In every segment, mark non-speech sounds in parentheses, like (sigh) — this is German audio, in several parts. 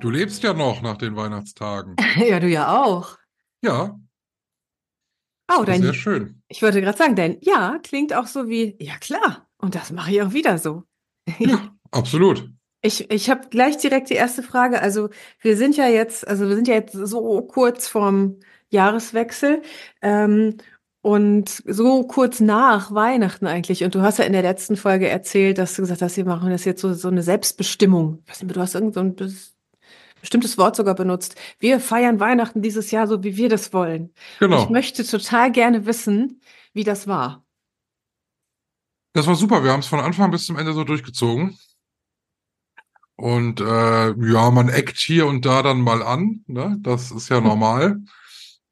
Du, lebst ja noch nach den Weihnachtstagen. (laughs) ja, du ja auch. Ja. Oh, dein, Sehr schön. Ich wollte gerade sagen, dein Ja klingt auch so wie, ja klar. Und das mache ich auch wieder so. Ja, (laughs) absolut. Ich, ich habe gleich direkt die erste Frage. Also wir sind ja jetzt, also wir sind ja jetzt so kurz vorm Jahreswechsel ähm, und so kurz nach Weihnachten eigentlich. Und du hast ja in der letzten Folge erzählt, dass du gesagt hast, wir machen das jetzt so, so eine Selbstbestimmung. Ich weiß nicht, du hast irgend so ein bestimmtes Wort sogar benutzt. Wir feiern Weihnachten dieses Jahr so, wie wir das wollen. Genau. Ich möchte total gerne wissen, wie das war. Das war super. Wir haben es von Anfang bis zum Ende so durchgezogen. Und äh, ja, man eckt hier und da dann mal an. Ne? Das ist ja normal.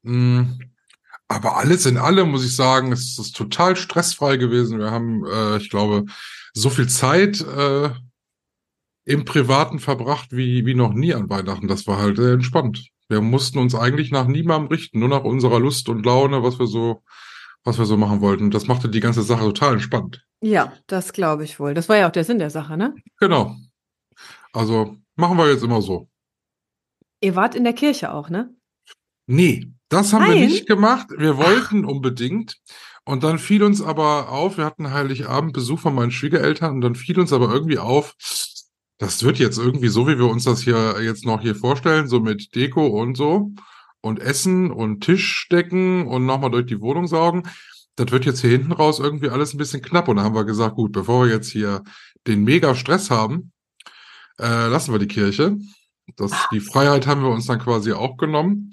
Mm, Aber alles in allem muss ich sagen, es ist total stressfrei gewesen. Wir haben, äh, ich glaube, so viel Zeit äh, im Privaten verbracht wie, wie noch nie an Weihnachten. Das war halt sehr entspannt. Wir mussten uns eigentlich nach niemandem richten, nur nach unserer Lust und Laune, was wir so, was wir so machen wollten. Das machte die ganze Sache total entspannt. Ja, das glaube ich wohl. Das war ja auch der Sinn der Sache, ne? Genau. Also machen wir jetzt immer so. Ihr wart in der Kirche auch, ne? Nee, das haben wir Nein? nicht gemacht. Wir wollten unbedingt. Und dann fiel uns aber auf, wir hatten Heiligabend Besuch von meinen Schwiegereltern und dann fiel uns aber irgendwie auf, das wird jetzt irgendwie so, wie wir uns das hier jetzt noch hier vorstellen, so mit Deko und so und Essen und Tisch decken und nochmal durch die Wohnung saugen. Das wird jetzt hier hinten raus irgendwie alles ein bisschen knapp. Und da haben wir gesagt, gut, bevor wir jetzt hier den mega Stress haben, äh, lassen wir die Kirche. Das, die Freiheit haben wir uns dann quasi auch genommen.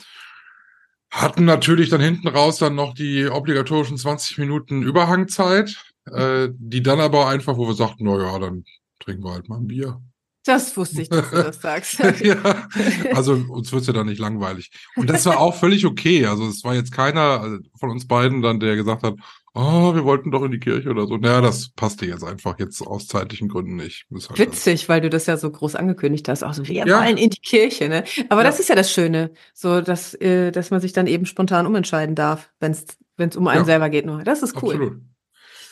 Hatten natürlich dann hinten raus dann noch die obligatorischen 20 Minuten Überhangzeit, äh, die dann aber einfach, wo wir sagten, na ja, dann trinken wir halt mal ein Bier. Das wusste ich, dass du das sagst. (laughs) ja, also uns wird's ja dann nicht langweilig. Und das war auch völlig okay. Also es war jetzt keiner äh, von uns beiden dann, der gesagt hat, oh, wir wollten doch in die Kirche oder so. Naja, das passte jetzt einfach jetzt aus zeitlichen Gründen nicht. Halt Witzig, weil du das ja so groß angekündigt hast. Auch so, wir Ja. wollen in die Kirche, ne? Aber Ja. das ist ja das Schöne, so dass, äh, dass man sich dann eben spontan umentscheiden darf, wenn es um einen Ja. selber geht nur. Das ist Das, cool. absolut.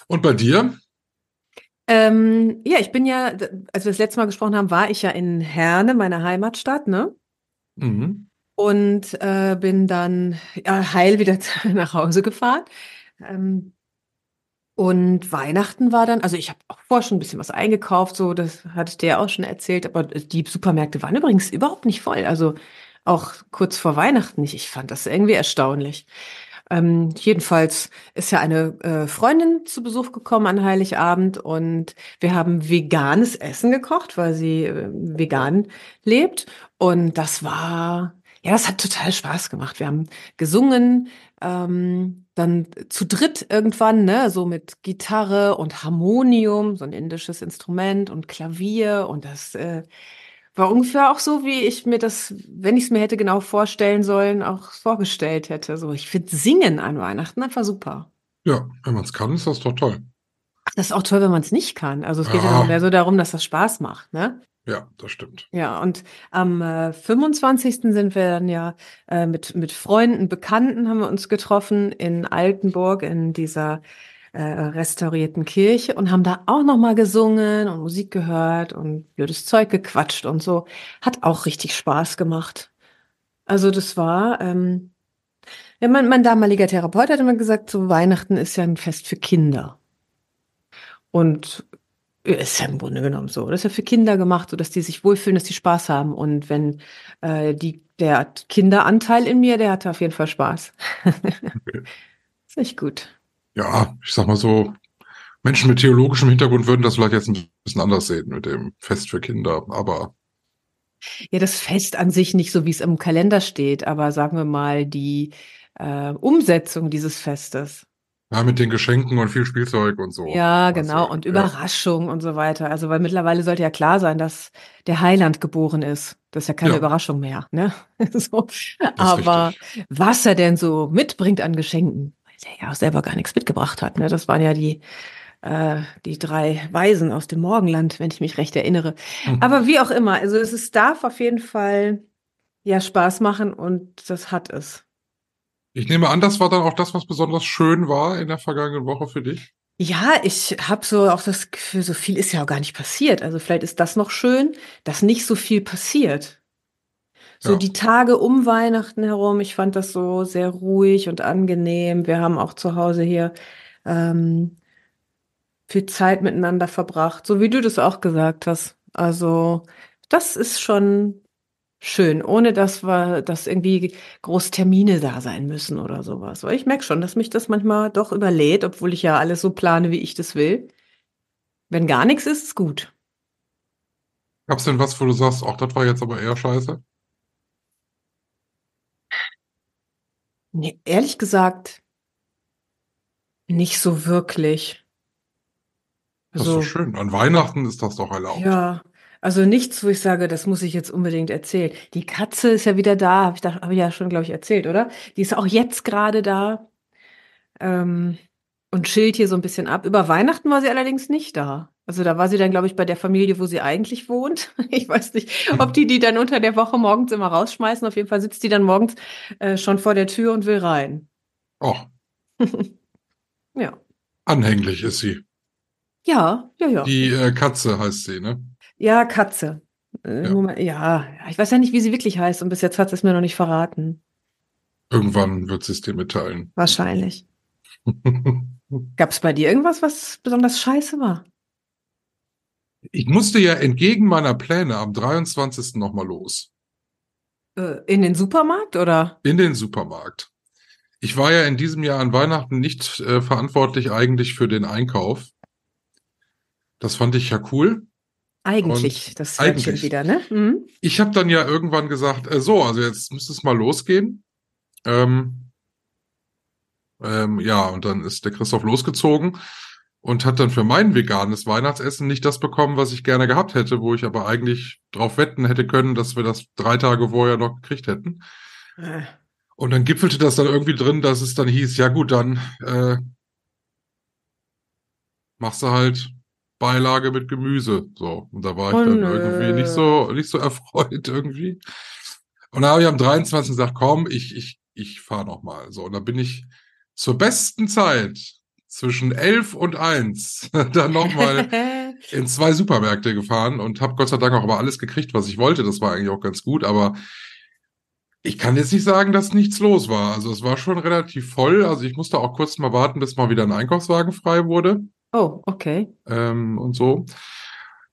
Und bei dir? Ähm, ja, ich bin ja, als wir das letzte Mal gesprochen haben, war ich ja in Herne, meiner Heimatstadt, ne? Mhm. und äh, bin dann ja, heil wieder (laughs) nach Hause gefahren. Ähm, und Weihnachten war dann, also ich habe auch vorher schon ein bisschen was eingekauft, so das hatte ich dir ja auch schon erzählt, aber die Supermärkte waren übrigens überhaupt nicht voll, also auch kurz vor Weihnachten nicht. Ich fand das irgendwie erstaunlich. Ähm, jedenfalls ist ja eine äh, Freundin zu Besuch gekommen an Heiligabend und wir haben veganes Essen gekocht, weil sie äh, vegan lebt. Und das war, ja, das hat total Spaß gemacht. Wir haben gesungen, ähm, dann zu dritt irgendwann, ne, so mit Gitarre und Harmonium, so ein indisches Instrument und Klavier und das äh, war ungefähr auch so, wie ich mir das, wenn ich es mir hätte genau vorstellen sollen, auch vorgestellt hätte. So, ich finde Singen an Weihnachten einfach super. Ja, wenn man es kann, ist das doch toll. Das ist auch toll, wenn man es nicht kann. Also es geht ja noch mehr so darum, dass das Spaß macht, ne? Ja, das stimmt. Ja, und am äh, 25. sind wir dann ja äh, mit, mit Freunden, Bekannten haben wir uns getroffen in Altenburg in dieser äh, restaurierten Kirche und haben da auch nochmal gesungen und Musik gehört und blödes Zeug gequatscht und so. Hat auch richtig Spaß gemacht. Also das war, ähm, ja, mein, mein damaliger Therapeut hat immer gesagt, so Weihnachten ist ja ein Fest für Kinder. Und ist ja im Grunde genommen so. Das ist ja für Kinder gemacht, so dass die sich wohlfühlen, dass die Spaß haben. Und wenn äh, die, der Kinderanteil in mir, der hatte auf jeden Fall Spaß. (laughs) ist echt gut. Ja, ich sag mal so, Menschen mit theologischem Hintergrund würden das vielleicht jetzt ein bisschen anders sehen mit dem Fest für Kinder, aber Ja, das Fest an sich nicht so, wie es im Kalender steht, aber sagen wir mal die äh, Umsetzung dieses Festes. Ja, mit den Geschenken und viel Spielzeug und so. Ja, genau. Und ja. Überraschung und so weiter. Also, weil mittlerweile sollte ja klar sein, dass der Heiland geboren ist. Das ist ja keine Ja. Überraschung mehr, ne? (laughs) So. Aber richtig. was er denn so mitbringt an Geschenken, weil er ja auch selber gar nichts mitgebracht hat, ne? Das waren ja die, äh, die drei Weisen aus dem Morgenland, wenn ich mich recht erinnere. Mhm. Aber wie auch immer, also es ist, darf auf jeden Fall ja Spaß machen und das hat es. Ich nehme an, das war dann auch das, was besonders schön war in der vergangenen Woche für dich. Ja, ich habe so auch das Gefühl, so viel ist ja auch gar nicht passiert. Also vielleicht ist das noch schön, dass nicht so viel passiert. So Ja. die Tage um Weihnachten herum, ich fand das so sehr ruhig und angenehm. Wir haben auch zu Hause hier ähm, viel Zeit miteinander verbracht, so wie du das auch gesagt hast. Also das ist schon schön, ohne dass wir, dass irgendwie groß Termine da sein müssen oder sowas. Weil ich merke schon, dass mich das manchmal doch überlädt, obwohl ich ja alles so plane, wie ich das will. Wenn gar nichts ist, ist gut. Gab's denn was, wo du sagst, ach, das war jetzt aber eher scheiße? Nee, ehrlich gesagt, nicht so wirklich. Das ist Also, so schön. An Weihnachten ist das doch erlaubt. ja, also nichts, wo ich sage, das muss ich jetzt unbedingt erzählen. Die Katze ist ja wieder da, habe ich, da- hab ich ja schon, glaube ich, erzählt, oder? Die ist auch jetzt gerade da ähm, und chillt hier so ein bisschen ab. Über Weihnachten war sie allerdings nicht da. Also da war sie dann, glaube ich, bei der Familie, wo sie eigentlich wohnt. (laughs) Ich weiß nicht, ob die die dann unter der Woche morgens immer rausschmeißen. Auf jeden Fall sitzt die dann morgens äh, schon vor der Tür und will rein. Oh, (laughs) Ja. anhänglich ist sie. Ja, ja, ja. Die äh, Katze heißt sie, ne? Ja, Katze. Äh, Ja. Moment, ja, ich weiß ja nicht, wie sie wirklich heißt und bis jetzt hat sie es mir noch nicht verraten. Irgendwann wird sie es dir mitteilen. Wahrscheinlich. (laughs) Gab es bei dir irgendwas, was besonders scheiße war? Ich musste ja entgegen meiner Pläne am 23. nochmal los. Äh, in den Supermarkt oder? In den Supermarkt. Ich war ja in diesem Jahr an Weihnachten nicht äh, verantwortlich eigentlich für den Einkauf. Das fand ich ja cool. Eigentlich, Und das eigentlich. wieder, ne? Mhm. Ich habe dann ja irgendwann gesagt, äh, so, also jetzt müsste es mal losgehen. Ähm, ähm, ja, und dann ist der Christoph losgezogen und hat dann für mein veganes Weihnachtsessen nicht das bekommen, was ich gerne gehabt hätte, wo ich aber eigentlich drauf wetten hätte können, dass wir das drei Tage vorher noch gekriegt hätten. Äh, Und dann gipfelte das dann irgendwie drin, dass es dann hieß, ja gut, dann äh, machst du halt Beilage mit Gemüse. So. Und da war ich Oh, dann nö. irgendwie nicht so, nicht so erfreut irgendwie. Und da habe ich am 23. gesagt, komm, ich, ich, ich fahre noch mal. So, und da bin ich zur besten Zeit zwischen elf und eins (laughs) dann noch mal (laughs) in zwei Supermärkte gefahren und habe Gott sei Dank auch aber alles gekriegt, was ich wollte. Das war eigentlich auch ganz gut, aber ich kann jetzt nicht sagen, dass nichts los war. Also es war schon relativ voll. Also ich musste auch kurz mal warten, bis mal wieder ein Einkaufswagen frei wurde oh, okay. ähm, und so.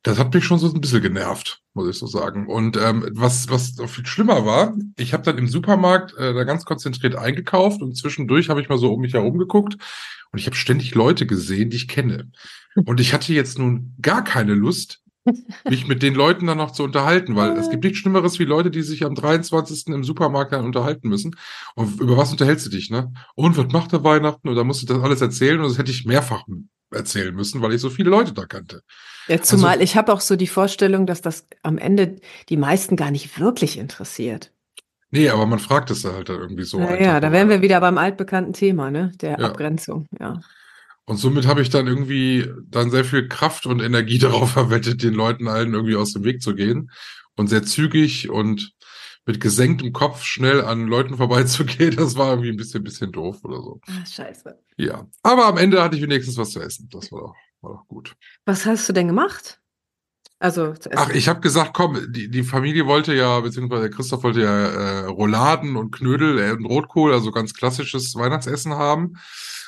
Das hat mich schon so ein bisschen genervt, muss ich so sagen. Und ähm, was, was viel schlimmer war, ich habe dann im Supermarkt äh, da ganz konzentriert eingekauft und zwischendurch habe ich mal so um mich herum geguckt und ich habe ständig Leute gesehen, die ich kenne. Und ich hatte jetzt nun gar keine Lust, mich mit den Leuten dann noch zu unterhalten, weil es gibt nichts Schlimmeres wie Leute, die sich am 23. im Supermarkt dann unterhalten müssen. Und über was unterhältst du dich, ne? Und was macht er Weihnachten? Und da musst du das alles erzählen und das hätte ich mehrfach erzählen müssen, weil ich so viele Leute da kannte. Ja, zumal Also- ich habe auch so die Vorstellung, dass das am Ende die meisten gar nicht wirklich interessiert. Nee, aber man fragt es halt dann irgendwie so. Ja, ja, da wären wir wieder beim altbekannten Thema, ne? Der Ja. Abgrenzung, ja. Und somit habe ich dann irgendwie dann sehr viel Kraft und Energie (laughs) darauf verwettet, den Leuten allen irgendwie aus dem Weg zu gehen und sehr zügig und mit gesenktem Kopf schnell an Leuten vorbeizugehen. Das war irgendwie ein bisschen, bisschen doof oder so. Ah, scheiße. Ja. Aber am Ende hatte ich wenigstens was zu essen. Das war doch, war doch gut. Was hast du denn gemacht? Also. Ach, ich habe gesagt, komm, die, die Familie wollte ja, beziehungsweise Christoph wollte ja äh, Rouladen und Knödel äh, und Rotkohl, also ganz klassisches Weihnachtsessen haben.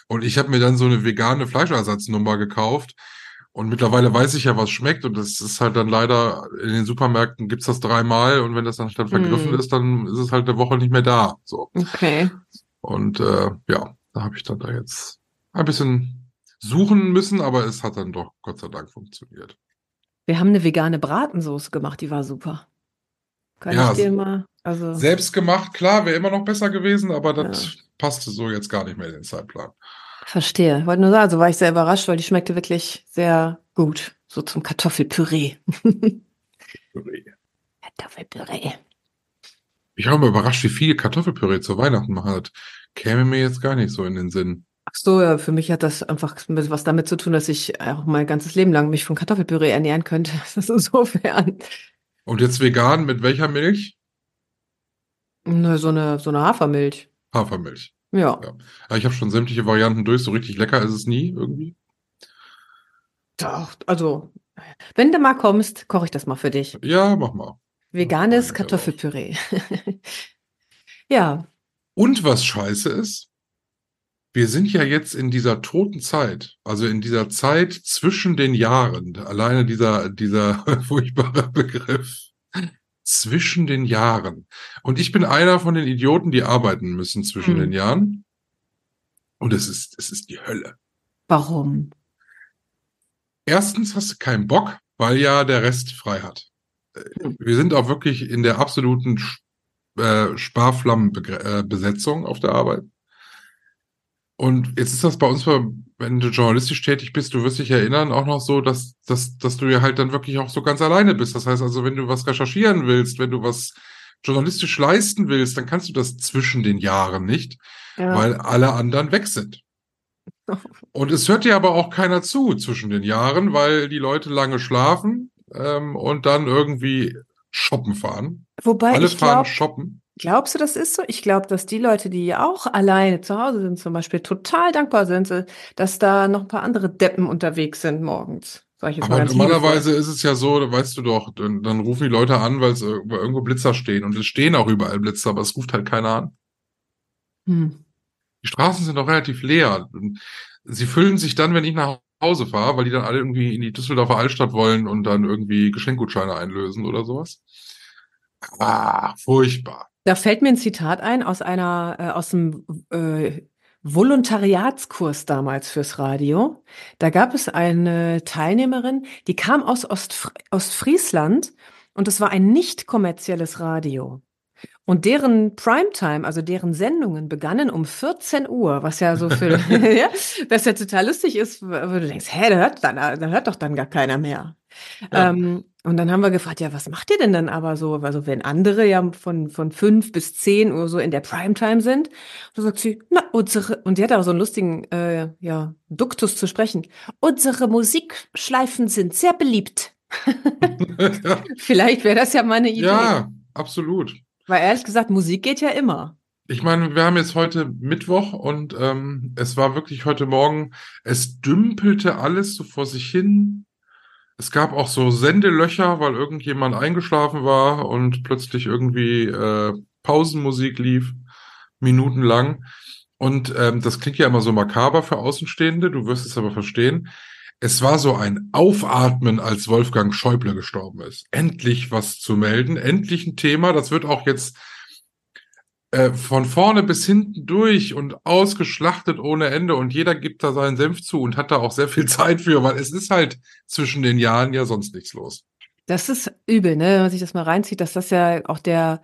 Und ich habe mir dann so eine vegane Fleischersatznummer gekauft. Und mittlerweile weiß ich ja, was schmeckt. Und das ist halt dann leider, in den Supermärkten gibt's das dreimal. Und wenn das dann, dann vergriffen Hm. ist, dann ist es halt eine Woche nicht mehr da. So. Okay. Und äh, ja, da habe ich dann da jetzt ein bisschen suchen müssen, aber es hat dann doch Gott sei Dank funktioniert. Wir haben eine vegane Bratensoße gemacht, die war super. Kann Ja, ich dir mal, also, Selbst gemacht, klar, wäre immer noch besser gewesen, aber das Ja. passte so jetzt gar nicht mehr in den Zeitplan. Verstehe. Ich wollte nur sagen, also war ich sehr überrascht, weil die schmeckte wirklich sehr gut. So zum Kartoffelpüree. Kartoffelpüree. Ich mal überrascht, wie viel Kartoffelpüree zu Weihnachten man hat. Käme mir jetzt gar nicht so in den Sinn. Ach so, ja, für mich hat das einfach was damit zu tun, dass ich auch mein ganzes Leben lang mich von Kartoffelpüree ernähren könnte. (laughs) Das ist insofern. Und jetzt vegan mit welcher Milch? Ne, so eine, so eine Hafermilch. Hafermilch. Ja. Ja. Ich habe schon sämtliche Varianten durch. So richtig lecker ist es nie irgendwie. Doch, also, wenn du mal kommst, koche ich das mal für dich. Ja, mach mal. Veganes Kartoffelpüree. (laughs) ja. Und was scheiße ist, wir sind ja jetzt in dieser toten Zeit, also in dieser Zeit zwischen den Jahren, alleine dieser, dieser (laughs) furchtbare Begriff, zwischen den Jahren. Und ich bin einer von den Idioten, die arbeiten müssen zwischen Hm. den Jahren. Und es ist, es ist die Hölle. Warum? Erstens hast du keinen Bock, weil ja der Rest frei hat. Äh, Hm. Wir sind auch wirklich in der absoluten äh, Sparflammenbesetzung auf der Arbeit. Und jetzt ist das bei uns, wenn du journalistisch tätig bist, du wirst dich erinnern, auch noch so, dass, dass, dass du ja halt dann wirklich auch so ganz alleine bist. Das heißt also, wenn du was recherchieren willst, wenn du was journalistisch leisten willst, dann kannst du das zwischen den Jahren nicht, Ja. weil alle anderen weg sind. (laughs) Und es hört dir aber auch keiner zu zwischen den Jahren, weil die Leute lange schlafen ähm, und dann irgendwie shoppen fahren. Wobei Alle ich fahren glaube, shoppen. Glaubst du, das ist so? Ich glaube, dass die Leute, die auch alleine zu Hause sind, zum Beispiel total dankbar sind, äh, dass da noch ein paar andere Deppen unterwegs sind morgens. Aber normalerweise ist es ja so, weißt du doch, dann, dann rufen die Leute an, weil es irgendwo Blitzer stehen. Und es stehen auch überall Blitzer, aber es ruft halt keiner an. Hm. Die Straßen sind noch relativ leer. Sie füllen sich dann, wenn ich nach Hause fahre, weil die dann alle irgendwie in die Düsseldorfer Altstadt wollen und dann irgendwie Geschenkgutscheine einlösen oder sowas. Ah, furchtbar. Da fällt mir ein Zitat ein aus einer, äh, aus dem äh, Volontariatskurs damals fürs Radio. Da gab es eine Teilnehmerin, die kam aus Ostfr Ostfriesland und es war ein nicht kommerzielles Radio. Und deren Primetime, also deren Sendungen begannen um 14 Uhr, was ja so für, (laughs) (laughs) ja, was ja total lustig ist, wo du denkst, hä, da hört, dann, da hört doch dann gar keiner mehr. Ja. Ähm, und dann haben wir gefragt, ja, was macht ihr denn dann aber so? Also wenn andere ja von, von fünf bis zehn Uhr so in der Primetime sind, da sagt sie, na, unsere, und die hat auch so einen lustigen, äh, ja, Duktus zu sprechen. Unsere Musikschleifen sind sehr beliebt. ja, (laughs) Vielleicht wäre das ja mal eine Idee. ja, absolut. Weil ehrlich gesagt, Musik geht ja immer. Ich meine, wir haben jetzt heute Mittwoch und ähm, es war wirklich heute Morgen, es dümpelte alles so vor sich hin. Es gab auch so Sendelöcher, weil irgendjemand eingeschlafen war und plötzlich irgendwie äh, Pausenmusik lief, minutenlang. Und ähm, das klingt ja immer so makaber für Außenstehende, du wirst es aber verstehen. Es war so ein Aufatmen, als Wolfgang Schäuble gestorben ist. Endlich was zu melden, endlich ein Thema. Das wird auch jetzt äh, von vorne bis hinten durch und ausgeschlachtet ohne Ende und jeder gibt da seinen Senf zu und hat da auch sehr viel (laughs) Zeit für, weil es ist halt zwischen den Jahren ja sonst nichts los. Das ist übel, ne? Wenn man sich das mal reinzieht, dass das ja auch der,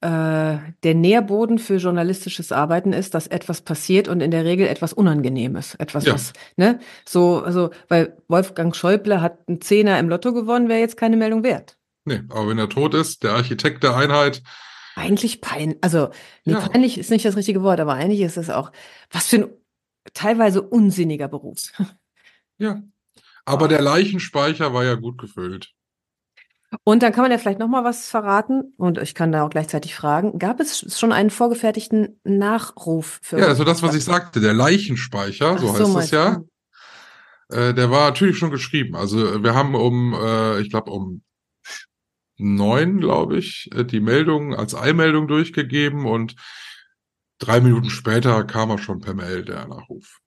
äh, der Nährboden für journalistisches Arbeiten ist, dass etwas passiert und in der Regel etwas Unangenehmes. Etwas, Ja. was, ne? So, also, weil Wolfgang Schäuble hat einen Zehner im Lotto gewonnen, wäre jetzt keine Meldung wert. Nee, aber wenn er tot ist, der Architekt der Einheit, Eigentlich pein, also, nee, Ja. peinlich ist nicht das richtige Wort, aber eigentlich ist es auch, was für ein teilweise unsinniger Beruf. ja. Aber der Leichenspeicher war ja gut gefüllt. Und dann kann man ja vielleicht noch mal was verraten und ich kann da auch gleichzeitig fragen, gab es schon einen vorgefertigten Nachruf für Ja, also das, was ich sagte, der Leichenspeicher, so Ach heißt es meinst ja, äh, der war natürlich schon geschrieben. Also wir haben um, äh, ich glaube um neun, glaube ich, äh, die Meldung als Eilmeldung durchgegeben und drei Minuten später kam er schon per Mail, der Nachruf.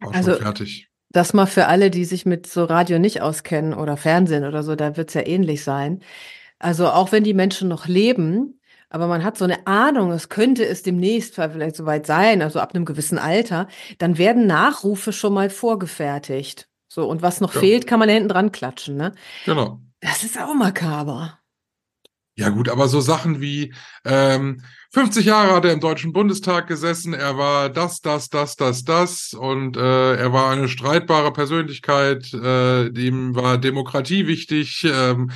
War Also- schon fertig. Das mal für alle, die sich mit so Radio nicht auskennen oder Fernsehen oder so, da wird es ja ähnlich sein. Also auch wenn die Menschen noch leben, aber man hat so eine Ahnung, es könnte es demnächst vielleicht soweit sein, also ab einem gewissen Alter, dann werden Nachrufe schon mal vorgefertigt. So, und was noch Ja. fehlt, kann man da hinten dran klatschen, ne? Genau. Das ist auch makaber. Ja gut, aber so Sachen wie ähm, 50 Jahre hat er im Deutschen Bundestag gesessen, er war das, das, das, das, das und äh, er war eine streitbare Persönlichkeit, äh, dem war Demokratie wichtig. Ähm,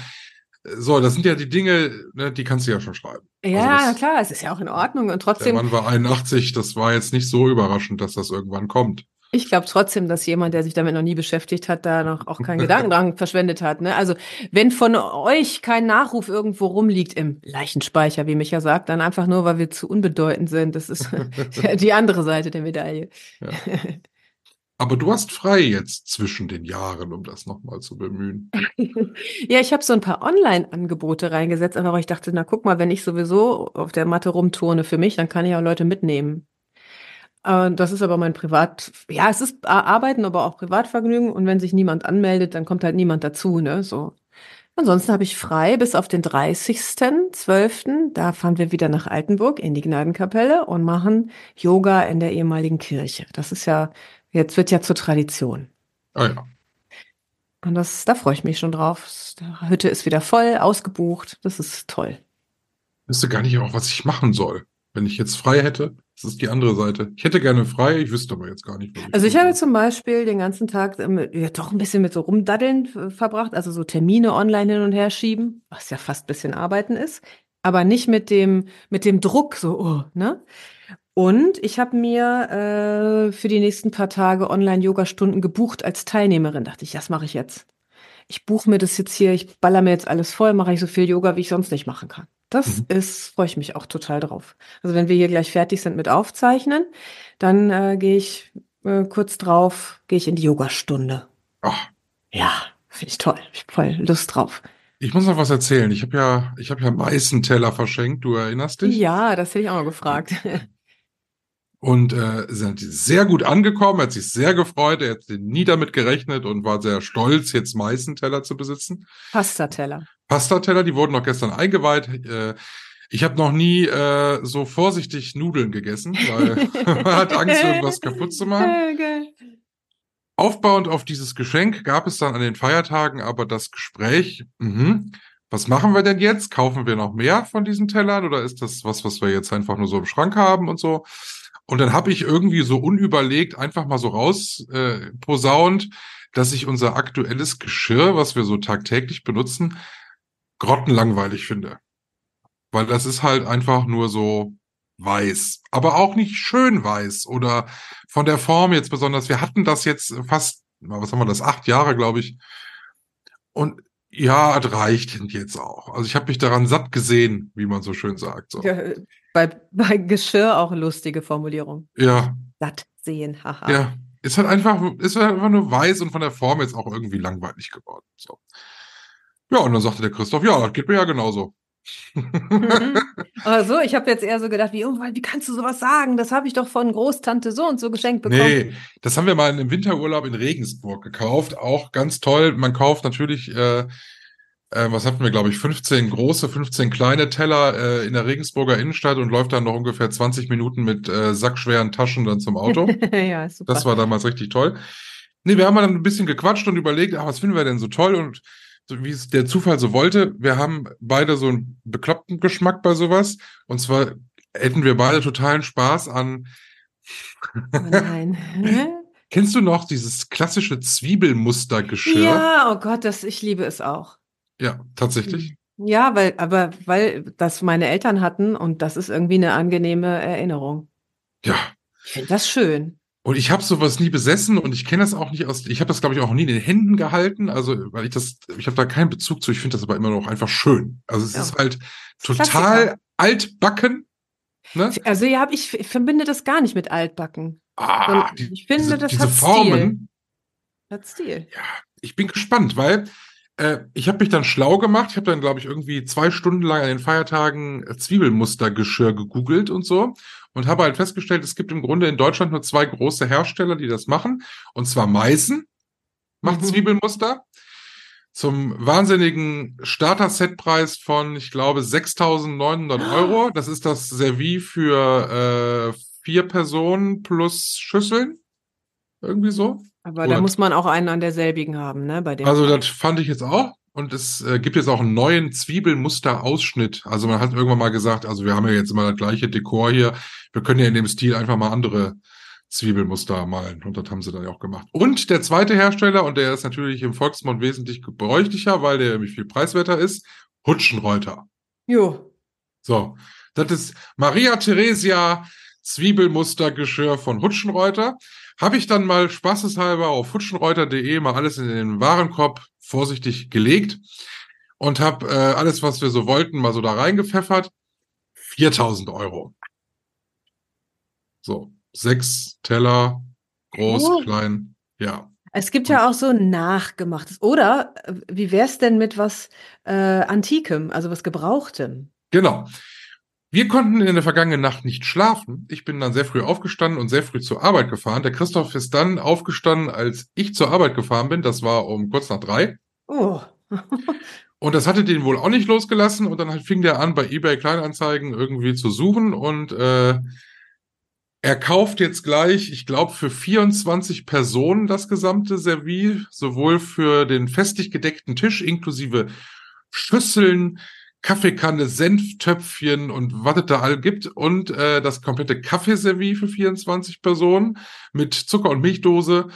so, das sind ja die Dinge, ne, die kannst du ja schon schreiben. Ja, Also das- klar, es ist ja auch in Ordnung. Und Der trotzdem, Mann war 81, das war jetzt nicht so überraschend, dass das irgendwann kommt. Ich glaube trotzdem, dass jemand, der sich damit noch nie beschäftigt hat, da noch auch keinen Gedanken dran (laughs) verschwendet hat. Ne? Also wenn von euch kein Nachruf irgendwo rumliegt im Leichenspeicher, wie Micha sagt, dann einfach nur, weil wir zu unbedeutend sind. Das ist (laughs) (laughs) die andere Seite der Medaille. Aber du hast frei jetzt zwischen den Jahren, um das nochmal zu bemühen. Ja, ich habe so ein paar Online-Angebote reingesetzt, aber ich dachte, na guck mal, wenn ich sowieso auf der Matte rumturne für mich, dann kann ich auch Leute mitnehmen. Äh, Das ist aber mein Privat, ja, es ist Ar- Arbeiten, aber auch Privatvergnügen. Und wenn sich niemand anmeldet, dann kommt halt niemand dazu, ne? So. Ansonsten habe ich frei bis auf den 30.12. Da fahren wir wieder nach Altenburg in die Gnadenkapelle und machen Yoga in der ehemaligen Kirche. Das ist ja, jetzt wird ja zur Tradition. Ah ja. Und das, da freue ich mich schon drauf. Die Hütte ist wieder voll, ausgebucht. Das ist toll. wüsste gar nicht auch, was ich machen soll. Wenn ich jetzt frei hätte, das ist die andere Seite. Ich hätte gerne frei, ich wüsste aber jetzt gar nicht. was Also ich habe zum Beispiel den ganzen Tag ähm, ja, doch ein bisschen mit so Rumdaddeln äh, verbracht, also so Termine online hin und her schieben, was ja fast ein bisschen Arbeiten ist, aber nicht mit dem, mit dem Druck so, oh, ne? Und ich habe mir äh, für die nächsten paar Tage Online-Yoga-Stunden gebucht als Teilnehmerin. Dachte ich, das mache ich jetzt. Ich buche mir das jetzt hier, ich baller mir jetzt alles voll, mache ich so viel Yoga, wie ich sonst nicht machen kann. Das Mhm. ist, freue ich mich auch total drauf. Also wenn wir hier gleich fertig sind mit Aufzeichnen, dann äh, gehe ich äh, kurz drauf, gehe ich in die Yogastunde. Ach, Ja, finde ich toll. Ich hab voll Lust drauf. ich muss noch was erzählen. Ich habe ja, ich habe ja Meißenteller verschenkt. Du erinnerst dich? Ja, das hätte ich auch mal gefragt. (laughs) Und äh, sind sehr gut angekommen. Er hat sich sehr gefreut. Er hat nie damit gerechnet und war sehr stolz, jetzt Meißenteller zu besitzen. Pastateller. Pastateller, die wurden noch gestern eingeweiht. Äh, ich habe noch nie äh, so vorsichtig Nudeln gegessen, weil (laughs) man hat Angst, irgendwas kaputt zu machen. Aufbauend auf dieses Geschenk gab es dann an den Feiertagen aber das Gespräch, mhm, was machen wir denn jetzt? Kaufen wir noch mehr von diesen Tellern oder ist das was, was wir jetzt einfach nur so im Schrank haben und so? Und dann habe ich irgendwie so unüberlegt einfach mal so raus äh, posaunt, dass ich unser aktuelles Geschirr, was wir so tagtäglich benutzen, grottenlangweilig finde. Weil das ist halt einfach nur so weiß, aber auch nicht schön weiß oder von der Form jetzt besonders. Wir hatten das jetzt fast, was haben wir das, acht Jahre, glaube ich. Und ja, es reicht jetzt auch. Also ich habe mich daran satt gesehen, wie man so schön sagt. So. Ja, bei, bei Geschirr auch lustige Formulierung. Ja, Satt sehen, haha. ja. Ist halt einfach, ist halt einfach nur weiß und von der Form jetzt auch irgendwie langweilig geworden. So. Ja, und dann sagte der Christoph, ja, das geht mir ja genauso. Mhm. (laughs) Aber so, ich habe jetzt eher so gedacht, wie, wie kannst du sowas sagen? Das habe ich doch von Großtante so und so geschenkt bekommen. Nee, das haben wir mal im Winterurlaub in Regensburg gekauft. Auch ganz toll. Man kauft natürlich, äh, äh, was hatten wir, glaube ich, 15 große, 15 kleine Teller äh, in der Regensburger Innenstadt und läuft dann noch ungefähr 20 Minuten mit äh, sackschweren Taschen dann zum Auto. (laughs) ja, super. Das war damals richtig toll. Nee, wir haben mal dann ein bisschen gequatscht und überlegt, ach, was finden wir denn so toll? Und so wie es der Zufall so wollte, wir haben beide so einen bekloppten Geschmack bei sowas. Und zwar hätten wir beide totalen Spaß an oh nein. (laughs) Kennst du noch dieses klassische Zwiebelmustergeschirr? ja, oh Gott, das, ich liebe es auch. Ja, tatsächlich. Ja, weil, aber weil das meine Eltern hatten und das ist irgendwie eine angenehme Erinnerung. Ja. Ich finde das schön. Und ich habe sowas nie besessen und ich kenne das auch nicht aus. Ich habe das glaube ich auch nie in den Händen gehalten, also weil ich das, ich habe da keinen Bezug zu. Ich finde das aber immer noch einfach schön. Also es Ja. ist halt Klassiker. total altbacken. Ne? Also ja, ich, ich verbinde das gar nicht mit Altbacken. Ah, die, ich finde, diese, das diese hat Formen. Hat Stil. ich bin gespannt, weil äh, ich habe mich dann schlau gemacht. Ich habe dann, glaube ich, irgendwie zwei Stunden lang an den Feiertagen äh, Zwiebelmustergeschirr gegoogelt und so und habe halt festgestellt, es gibt im Grunde in Deutschland nur zwei große Hersteller, die das machen. Und zwar Meißen macht Mhm. Zwiebelmuster zum wahnsinnigen Starter-Set-Preis von, ich glaube, 6.900 Euro. Das ist das Servie für äh, vier Personen plus Schüsseln. Irgendwie so. Aber da muss man auch einen an derselbigen haben, ne? Bei dem. Also das fand ich jetzt auch. Und es äh, gibt jetzt auch einen neuen Zwiebelmuster-Ausschnitt. Also man hat irgendwann mal gesagt, also wir haben ja jetzt immer das gleiche Dekor hier. Wir können ja in dem Stil einfach mal andere Zwiebelmuster malen. Und das haben sie dann ja auch gemacht. Und der zweite Hersteller, und der ist natürlich im Volksmund wesentlich gebräuchlicher, weil der nämlich viel preiswerter ist, Hutschenreuter. Jo. So, das ist Maria Theresia Zwiebelmustergeschirr von Hutschenreuter. Habe ich dann mal spaßeshalber auf hutschenreuter.de mal alles in den Warenkorb vorsichtig gelegt und habe äh, alles, was wir so wollten, mal so da reingepfeffert. 4000 Euro. So, sechs Teller, groß, Oh. klein, ja. Es gibt ja auch so nachgemachtes. Oder äh, wie wär's denn mit was äh, Antikem, also was Gebrauchtem? Genau. Wir konnten in der vergangenen Nacht nicht schlafen. Ich bin dann sehr früh aufgestanden und sehr früh zur Arbeit gefahren. Der Christoph ist dann aufgestanden, als ich zur Arbeit gefahren bin. Das war um kurz nach drei. Oh. (laughs) Und das hatte den wohl auch nicht losgelassen. Und dann halt fing der an, bei eBay Kleinanzeigen irgendwie zu suchen. Und äh, er kauft jetzt gleich, ich glaube, für 24 Personen das gesamte Service, sowohl für den festlich gedeckten Tisch inklusive Schüsseln, Kaffeekanne, Senftöpfchen und was es da all gibt und äh, das komplette Kaffeeservice für 24 Personen mit Zucker- und Milchdose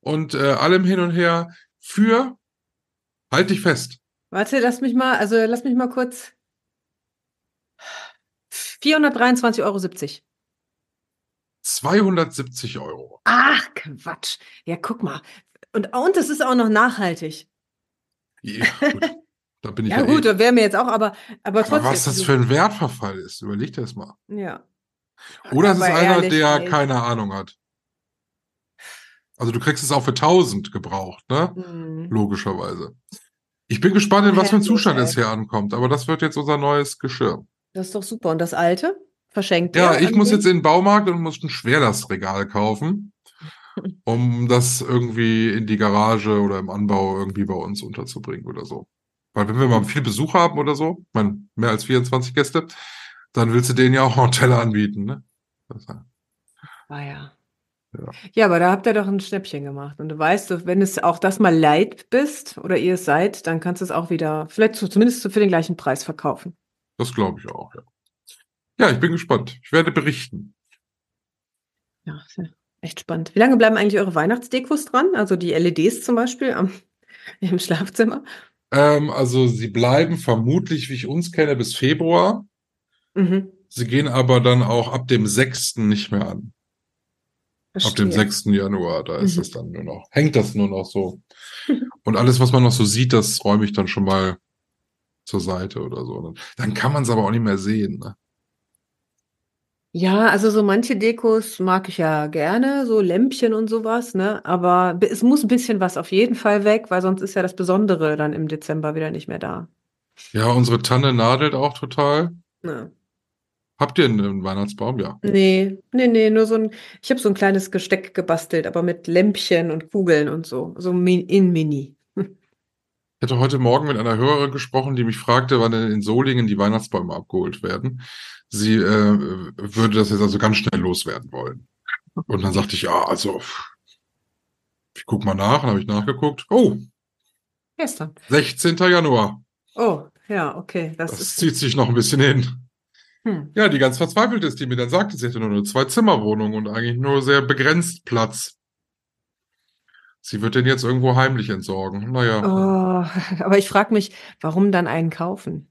und äh, allem hin und her für, halt dich fest, Warte, lass mich mal, also lass mich mal kurz. 423,70 Euro. 270 Euro. Ach, Quatsch. Ja, guck mal. Und, und es ist auch noch nachhaltig. Ja, gut. (laughs) Da bin ich Ja, ja, gut, eh. da wäre mir jetzt auch, aber, aber trotzdem. Aber was das für ein Wertverfall ist, überleg dir das mal. Ja. Oder es ist Aber einer, der ey. keine Ahnung hat. Also du kriegst es auch für 1000 gebraucht, ne? Hm. Logischerweise. Ich bin gespannt, in was für ein Zustand es hier ankommt, aber das wird jetzt unser neues Geschirr. Das ist doch super. Und das alte? Verschenkt Ja, ich muss jetzt in den Baumarkt und muss ein Schwerlastregal kaufen, (laughs) um das irgendwie in die Garage oder im Anbau irgendwie bei uns unterzubringen oder so. Weil wenn wir mal viel Besuch haben oder so, ich meine, mehr als 24 Gäste, dann willst du denen ja auch einen Teller anbieten, ne? Ah, ja. Ja. Ja, aber da habt ihr doch ein Schnäppchen gemacht. Und du weißt, wenn es auch das mal leid bist oder ihr es seid, dann kannst du es auch wieder, vielleicht zu, zumindest für den gleichen Preis verkaufen. Das glaube ich auch, ja. Ja, ich bin gespannt. Ich werde berichten. Ja echt spannend. Wie lange bleiben eigentlich eure Weihnachtsdekos dran? Also die LEDs zum Beispiel am, (laughs) im Schlafzimmer? Ähm, also sie bleiben vermutlich, wie ich uns kenne, bis Februar. Mhm. Sie gehen aber dann auch ab dem 6. nicht mehr an. Ab dem Verstehe. 6. Januar, da ist Mhm. es dann nur noch, hängt das nur noch so. (laughs) Und alles, was man noch so sieht, das räume ich dann schon mal zur Seite oder so. Dann, dann kann man es aber auch nicht mehr sehen. Ne? Ja, also so manche Dekos mag ich ja gerne, so Lämpchen und sowas, ne? Aber es muss ein bisschen was auf jeden Fall weg, weil sonst ist ja das Besondere dann im Dezember wieder nicht mehr da. Ja, unsere Tanne nadelt auch total. Ne. Habt ihr einen Weihnachtsbaum? Ja. Nee, nee, nee, nur so ein, ich habe so ein kleines Gesteck gebastelt, aber mit Lämpchen und Kugeln und so, so in Mini. Ich hatte heute Morgen mit einer Hörerin gesprochen, die mich fragte, wann denn in Solingen die Weihnachtsbäume abgeholt werden. Sie äh, würde das jetzt also ganz schnell loswerden wollen. Und dann sagte ich, ja, also ich guck mal nach, dann habe ich nachgeguckt. Oh, Gestern. 16. Januar. Oh, ja, okay, das Das zieht sich noch ein bisschen hin. hm. Ja, die ganz verzweifelt ist, die mir dann sagte, sie hätte nur eine Zwei-Zimmer-Wohnung und eigentlich nur sehr begrenzt Platz. Sie wird den jetzt irgendwo heimlich entsorgen. Naja. Oh, (laughs) aber ich frage mich, warum dann einen kaufen?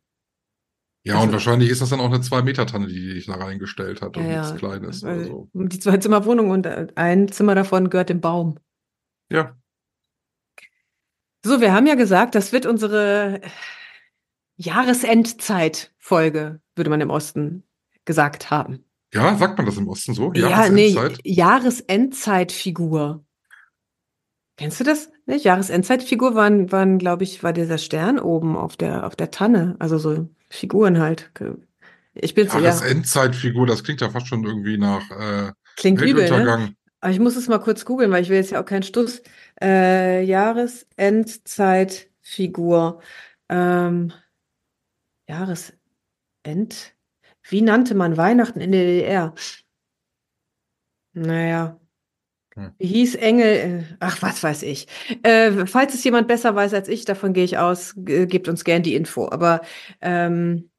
Ja, also- und wahrscheinlich ist das dann auch eine Zwei-Meter-Tanne, die die sich da reingestellt hat und Ja, nichts Kleines oder weil so. die Zwei-Zimmer-Wohnung und äh, ein Zimmer davon gehört dem Baum. Ja. So, wir haben ja gesagt, das wird unsere Jahresendzeit-Folge, würde man im Osten gesagt haben. Ja, sagt man das im Osten so? Ja, nee, Jahresendzeit? Jahresendzeitfigur. Kennst du das? Nicht? Jahresendzeitfigur waren, waren, glaube ich, war dieser Stern oben auf der, auf der Tanne. Also so Figuren halt. Ich bin Jahresendzeitfigur, das klingt ja fast schon irgendwie nach äh, klingt übel, ne? Aber ich muss es mal kurz googeln, weil ich will jetzt ja auch keinen Stuss. Äh, Jahresendzeitfigur. Ähm, Jahresend. Wie nannte man Weihnachten in der DDR? Naja. Hm. Wie hieß Engel? äh, Ach, was weiß ich. Äh, falls es jemand besser weiß als ich, davon gehe ich aus, gebt uns gern die Info. Aber ähm,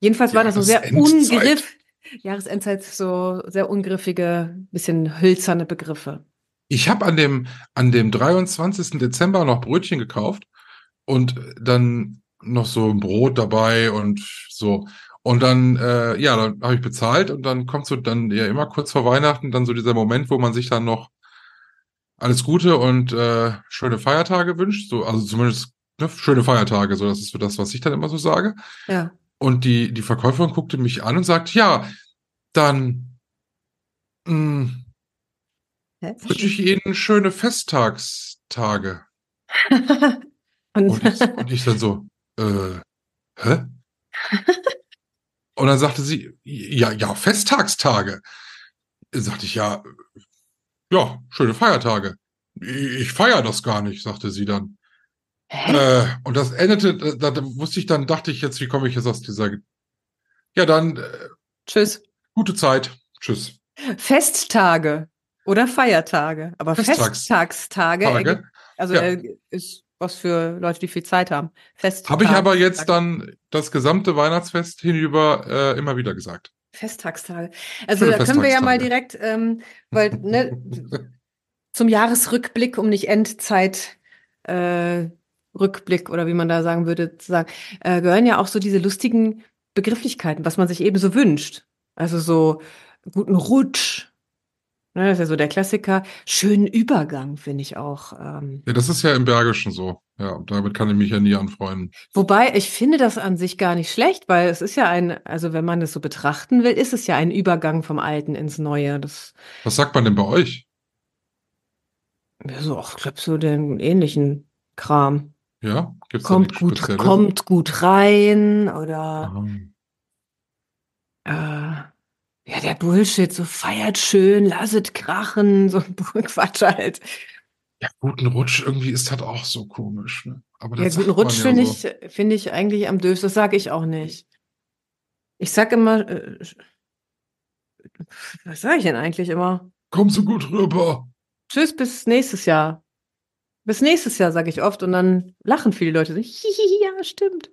jedenfalls war das ein sehr ungriff. Jahresendzeit, so sehr ungriffige, bisschen hölzerne Begriffe. Ich habe an dem, an dem 23. Dezember noch Brötchen gekauft und dann noch so ein Brot dabei und so. Und dann, äh, ja, dann habe ich bezahlt und dann kommt so dann ja immer kurz vor Weihnachten dann so dieser Moment, wo man sich dann noch alles Gute und äh, schöne Feiertage wünscht. So, also zumindest ne, schöne Feiertage, so das ist so das, was ich dann immer so sage. Ja. Und die, die Verkäuferin guckte mich an und sagt, ja, dann mh, Hä? wünsche ich Ihnen schöne Festtagstage. (laughs) Und, Und ich, und ich dann so, äh, hä? (laughs) Und dann sagte sie, ja, ja, Festtagstage. Sagte ich, ja, ja, schöne Feiertage. Ich feiere das gar nicht, sagte sie dann. Äh, und das endete, da, da wusste ich dann, dachte ich jetzt, wie komme ich jetzt aus dieser, ja, dann, äh, Tschüss. gute Zeit. Tschüss. Festtage oder Feiertage. Aber Festtags- Festtagstage, Tage. also Ja. äh, ist was für Leute, die viel Zeit haben. Festtagstage. Habe ich aber jetzt dann das gesamte Weihnachtsfest hinüber äh, immer wieder gesagt. Festtagstage. Also Schöne da können wir ja mal direkt, ähm, weil ne, (laughs) zum Jahresrückblick, um nicht Endzeit äh, Rückblick oder wie man da sagen würde, zu sagen, äh, gehören ja auch so diese lustigen Begrifflichkeiten, was man sich eben so wünscht. Also so guten Rutsch. Ne, das ist ja so der Klassiker. Schönen Übergang, finde ich auch. Ähm, Ja, das ist ja im Bergischen so. Ja, damit kann ich mich ja nie anfreunden. Wobei, ich finde das an sich gar nicht schlecht, weil es ist ja ein, also wenn man das so betrachten will, ist es ja ein Übergang vom Alten ins Neue. Das, Was sagt man denn bei euch? ja, so, ach, ich glaube, so den ähnlichen Kram. Ja, gibt's Kommt gut, Spezielles? kommt gut rein oder Aha. äh, ja, der Bullshit, so feiert schön, lasset krachen, (laughs) so ein Quatsch halt. Ja, guten Rutsch irgendwie ist das auch so komisch. Ne? Aber Ja, das guten sagt man Rutsch ja finde so. ich, finde ich eigentlich am döfsten. Das sage ich auch nicht. Ich sag immer, äh, was sage ich denn eigentlich immer? Komm so gut rüber. Tschüss, bis nächstes Jahr. Bis nächstes Jahr, sage ich oft. Und dann lachen viele Leute. So, (laughs) ja, stimmt.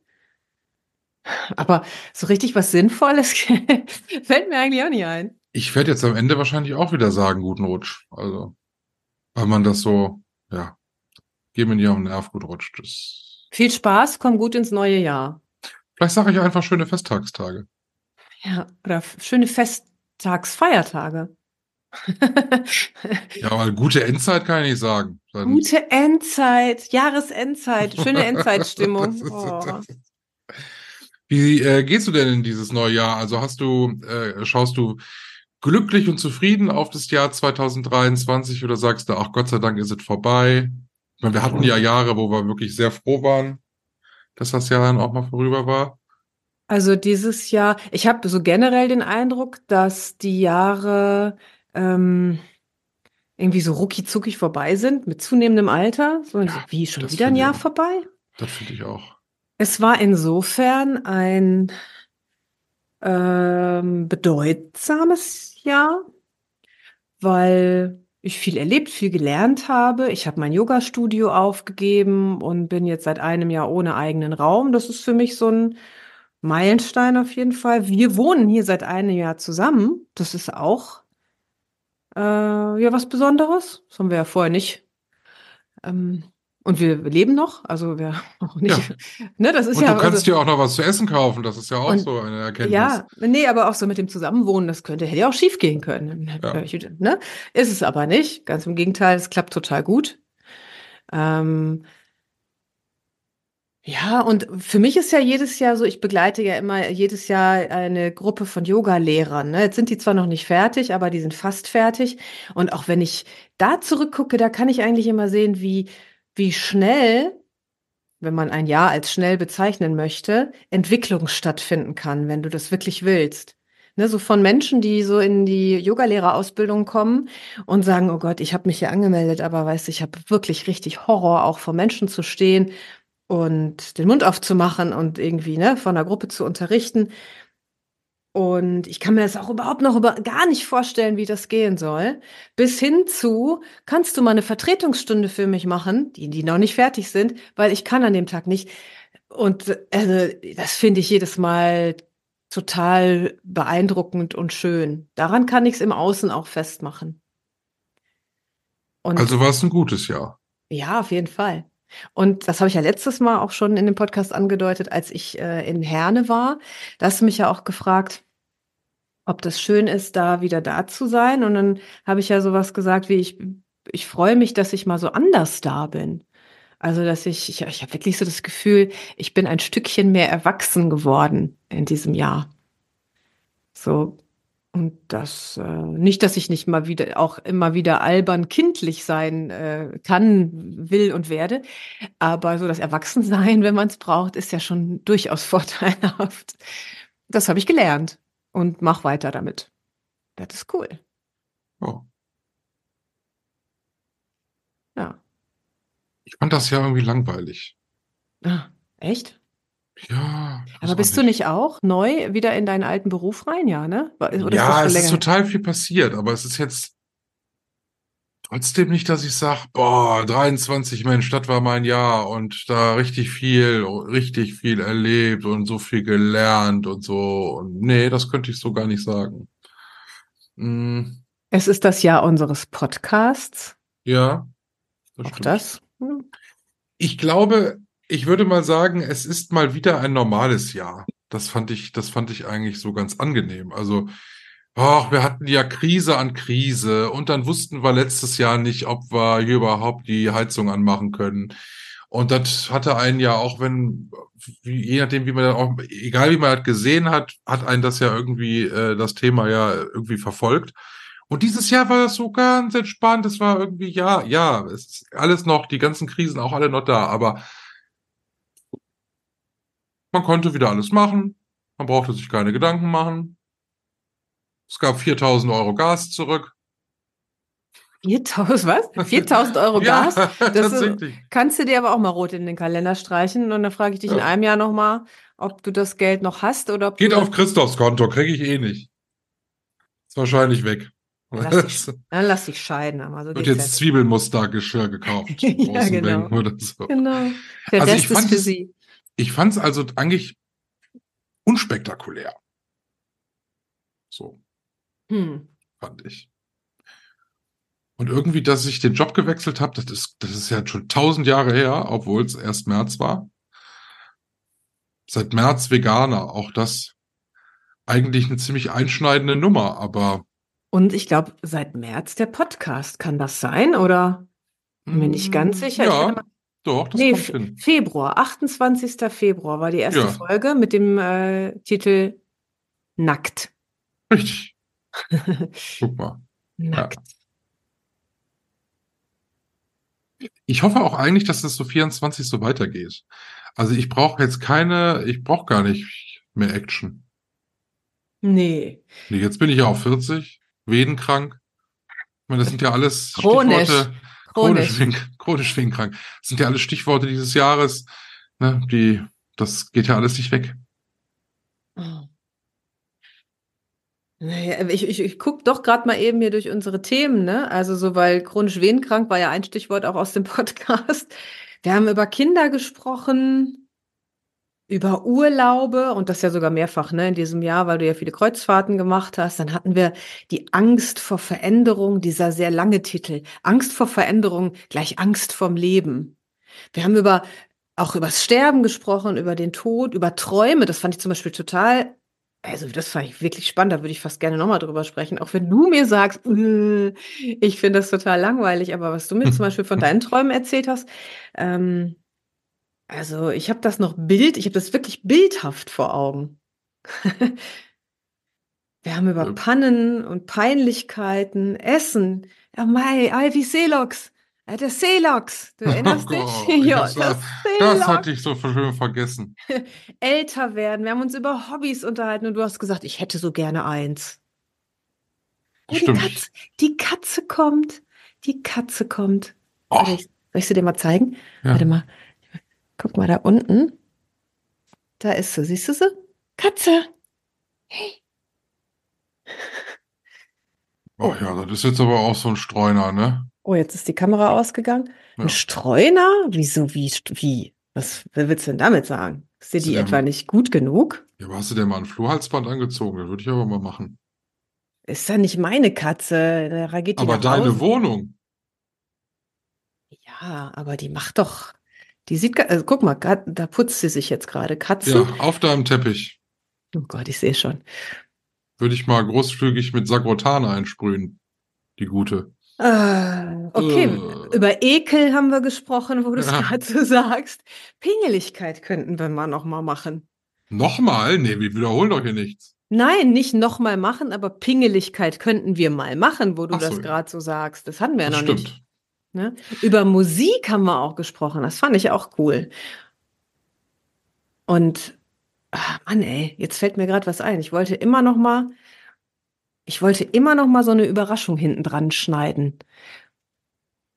Aber so richtig was Sinnvolles (laughs) fällt mir eigentlich auch nicht ein. Ich werde jetzt am Ende wahrscheinlich auch wieder sagen, guten Rutsch. Also, weil man das so, ja, geh mir nicht auf den Nerv, gut Rutsch. Das, Viel Spaß, komm gut ins neue Jahr. vielleicht sage ich einfach schöne Festtagstage. Ja, oder schöne Festtagsfeiertage. (laughs) Ja, aber gute Endzeit kann ich nicht sagen. Dann, Gute Endzeit, Jahresendzeit, schöne (laughs) Endzeitstimmung. Oh. Wie äh, gehst du denn in dieses neue Jahr? Also hast du, äh, schaust du glücklich und zufrieden auf das Jahr 2023 oder sagst du, ach Gott sei Dank ist es vorbei? Ich meine, wir hatten ja Jahre, wo wir wirklich sehr froh waren, dass das Jahr dann auch mal vorüber war. Also dieses Jahr, ich habe so generell den Eindruck, dass die Jahre ähm, irgendwie so rucki vorbei sind mit zunehmendem Alter. So, so, wie schon wieder ein Jahr auch. vorbei? Das finde ich auch. Es war insofern ein ähm, bedeutsames Jahr, weil ich viel erlebt, viel gelernt habe. Ich habe mein Yoga-Studio aufgegeben und bin jetzt seit einem Jahr ohne eigenen Raum. Das ist für mich so ein Meilenstein auf jeden Fall. Wir wohnen hier seit einem Jahr zusammen. Das ist auch äh, ja was Besonderes. Das haben wir ja vorher nicht. Ähm, und wir leben noch, also wir (laughs) auch nicht. Ne, das ist Und ja du kannst also, dir auch noch was zu essen kaufen. Das ist ja auch Und- so eine Erkenntnis. ja, nee, aber auch so mit dem Zusammenwohnen, das könnte, hätte ja auch schief gehen können. Ja. Ne? Ist es aber nicht. Ganz im Gegenteil, es klappt total gut. Ähm, ja, und für mich ist ja jedes Jahr so, ich begleite ja immer jedes Jahr eine Gruppe von Yoga-Lehrern. Ne? Jetzt sind die zwar noch nicht fertig, aber die sind fast fertig. Und auch wenn ich da zurückgucke, da kann ich eigentlich immer sehen, wie, wie schnell, wenn man ein Jahr als schnell bezeichnen möchte, Entwicklung stattfinden kann, wenn du das wirklich willst. Ne, so von Menschen, die so in die Yogalehrerausbildung kommen und sagen, oh Gott, ich habe mich hier angemeldet, aber weißt du, ich habe wirklich richtig Horror, auch vor Menschen zu stehen und den Mund aufzumachen und irgendwie ne, von einer Gruppe zu unterrichten. Und ich kann mir das auch überhaupt noch über, gar nicht vorstellen, wie das gehen soll. Bis hin zu, kannst du mal eine Vertretungsstunde für mich machen, die, die noch nicht fertig sind, weil ich kann an dem Tag nicht. Und also, das finde ich jedes Mal total beeindruckend und schön. Daran kann ich es im Außen auch festmachen. Und also war es ein gutes Jahr. Ja, auf jeden Fall. Und das habe ich ja letztes Mal auch schon in dem Podcast angedeutet, als ich äh, in Herne war. Da hast du mich ja auch gefragt, ob das schön ist, da wieder da zu sein. Und dann habe ich ja sowas gesagt wie, ich, ich freue mich, dass ich mal so anders da bin. Also, dass ich, ich, ich habe wirklich so das Gefühl, ich bin ein Stückchen mehr erwachsen geworden in diesem Jahr. So. Und das, äh, nicht, dass ich nicht mal wieder, auch immer wieder albern kindlich sein äh, kann, will und werde. Aber so das Erwachsensein, wenn man es braucht, ist ja schon durchaus (laughs) vorteilhaft. Das habe ich gelernt und mach weiter damit. Das ist cool. Oh. Ja. Ich fand das ja irgendwie langweilig. Ah, echt? Ja. Aber bist du nicht auch neu wieder in deinen alten Beruf rein, ja, ne? Oder ja, ist es ist total viel passiert, aber es ist jetzt trotzdem nicht, dass ich sage, boah, 23 Mensch, das war mein Jahr und da richtig viel, richtig viel erlebt und so viel gelernt und so. Und nee, das könnte ich so gar nicht sagen. Hm. Es ist das Jahr unseres Podcasts. Ja. Das Auch stimmt. das? Hm. Ich glaube, ich würde mal sagen, es ist mal wieder ein normales Jahr. Das fand ich, das fand ich eigentlich so ganz angenehm. Also, ach, wir hatten ja Krise an Krise und dann wussten wir letztes Jahr nicht, ob wir hier überhaupt die Heizung anmachen können. Und das hatte einen ja auch, wenn, je nachdem, wie man auch, egal wie man das gesehen hat, hat einen das ja irgendwie, äh, das Thema ja irgendwie verfolgt. Und dieses Jahr war das so ganz entspannt. Es war irgendwie, ja, ja, es ist alles noch, die ganzen Krisen auch alle noch da, aber man konnte wieder alles machen. Man brauchte sich keine Gedanken machen. Es gab 4000 Euro Gas zurück. 4000 was? (laughs) 4000 Euro Gas? ja, (laughs) das ist, kannst du dir aber auch mal rot in den Kalender streichen und dann frage ich dich ja. in einem Jahr nochmal, ob du das Geld noch hast oder ob Geht auf Christophs Konto, kriege ich eh nicht. Ist wahrscheinlich weg. Dann lass dich, (laughs) dann lass dich scheiden. Aber so Wird jetzt halt. Zwiebelmustergeschirr gekauft. ja, genau. Oder so. genau. Der also Rest ist für sie. Ich fand es also eigentlich unspektakulär. So. Hm. Fand ich. Und irgendwie, dass ich den Job gewechselt habe, das ist, das ist ja schon tausend Jahre her, obwohl es erst März war. Seit März Veganer, auch das eigentlich eine ziemlich einschneidende Nummer, aber. Und ich glaube, seit März der Podcast, kann das sein? Oder bin mir nicht ganz hm, sicher. Ja, doch, das nee, kommt hin. Februar, 28. Februar war die erste ja. Folge mit dem äh, Titel Nackt. Richtig. Guck (laughs) mal. Nackt. Ja. Ich hoffe auch eigentlich, dass das so 24 so weitergeht. Also ich brauche jetzt keine, ich brauche gar nicht mehr Action. Nee. nee. Jetzt bin ich ja auch 40, wedenkrank. Ich meine, das sind ja alles Chronisch. Stichworte. Chronisch. Chronisch, chronisch schwingkrank. Das sind ja alles Stichworte dieses Jahres. Ne, die, das geht ja alles nicht weg. Oh. Naja, ich, ich, ich gucke doch gerade mal eben hier durch unsere Themen, ne? Also so, weil chronisch wehenkrank war ja ein Stichwort auch aus dem (laughs) Podcast. Wir haben über Kinder gesprochen, über Urlaube und das ja sogar mehrfach ne, in diesem Jahr, weil du ja viele Kreuzfahrten gemacht hast. Dann hatten wir die Angst vor Veränderung, dieser sehr lange Titel. Angst vor Veränderung gleich Angst vorm Leben. Wir haben über auch übers Sterben gesprochen, über den Tod, über Träume. Das fand ich zum Beispiel total, also das fand ich wirklich spannend. Da würde ich fast gerne nochmal drüber sprechen. Auch wenn du mir sagst, äh, ich finde das total langweilig. Aber was du mir zum (laughs) Beispiel von deinen Träumen erzählt hast, ähm, also, ich habe das noch Bild ich habe das wirklich bildhaft vor Augen. (laughs) Wir haben über Pannen und Peinlichkeiten, Essen. Ja, mei, Ivy Seelox. Ja, der Seelox. Du (laughs) erinnerst dich? Oh, (laughs) ja, das, das, das hatte ich so schön vergessen. (laughs) Älter werden. Wir haben uns über Hobbys unterhalten und du hast gesagt, ich hätte so gerne eins. Oh, die, Katze, die Katze kommt. Die Katze kommt. Soll ich, soll ich sie dir mal zeigen? Ja. Warte mal. Guck mal da unten. Da ist sie. Siehst du sie? Katze. Hey. Oh ja, das ist jetzt aber auch so ein Streuner, ne? Oh, jetzt ist die Kamera ausgegangen. Ja. Ein Streuner? Wieso, wie, wie? Was willst du denn damit sagen? Ist dir die etwa nicht gut genug? Ja, aber hast du dir mal ein Flohhalsband angezogen? Das würde ich aber mal machen. Ist ja nicht meine Katze. Da geht die Aber deine Hause. Wohnung. Ja, aber die macht doch. Die sieht, also guck mal, da putzt sie sich jetzt gerade. Katze. Ja, auf deinem Teppich. Oh Gott, ich sehe schon. Würde ich mal großzügig mit Sagrotan einsprühen. Die gute. Ah, okay, Äh. über Ekel haben wir gesprochen, wo du es Ja. gerade so sagst. Pingeligkeit könnten wir mal noch mal machen. Nochmal? Nee, wir wiederholen doch hier nichts. Nein, nicht noch mal machen, aber Pingeligkeit könnten wir mal machen, wo du Ach so, das gerade so sagst. Das hatten wir ja noch stimmt. nicht. Ne? Über Musik haben wir auch gesprochen. Das fand ich auch cool. Und ah, Mann, ey, jetzt fällt mir gerade was ein. Ich wollte immer noch mal, ich wollte immer noch mal so eine Überraschung hinten dran schneiden.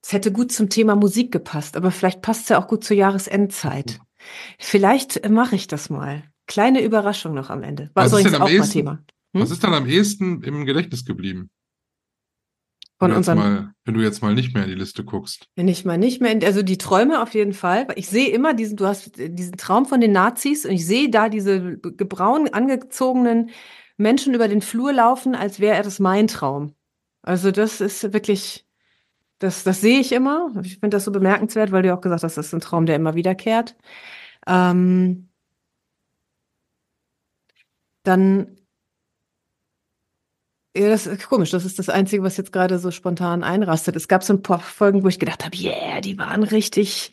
Es hätte gut zum Thema Musik gepasst, aber vielleicht passt es ja auch gut zur Jahresendzeit. Vielleicht äh, mache ich das mal. Kleine Überraschung noch am Ende. War Was ist übrigens denn am auch mal ehesten? Thema. Hm? Was ist dann am ehesten im Gedächtnis geblieben? Von wenn, du jetzt unseren mal, wenn du jetzt mal nicht mehr in die Liste guckst. Wenn ich mal nicht mehr, in, also die Träume auf jeden Fall. Ich sehe immer diesen, du hast diesen Traum von den Nazis und ich sehe da diese gebraun angezogenen Menschen über den Flur laufen, als wäre das mein Traum. Also das ist wirklich, das, das sehe ich immer. Ich finde das so bemerkenswert, weil du auch gesagt hast, das ist ein Traum, der immer wiederkehrt. Ähm, dann, ja, das ist komisch. Das ist das Einzige, was jetzt gerade so spontan einrastet. Es gab so ein paar Folgen, wo ich gedacht habe, yeah, die waren richtig,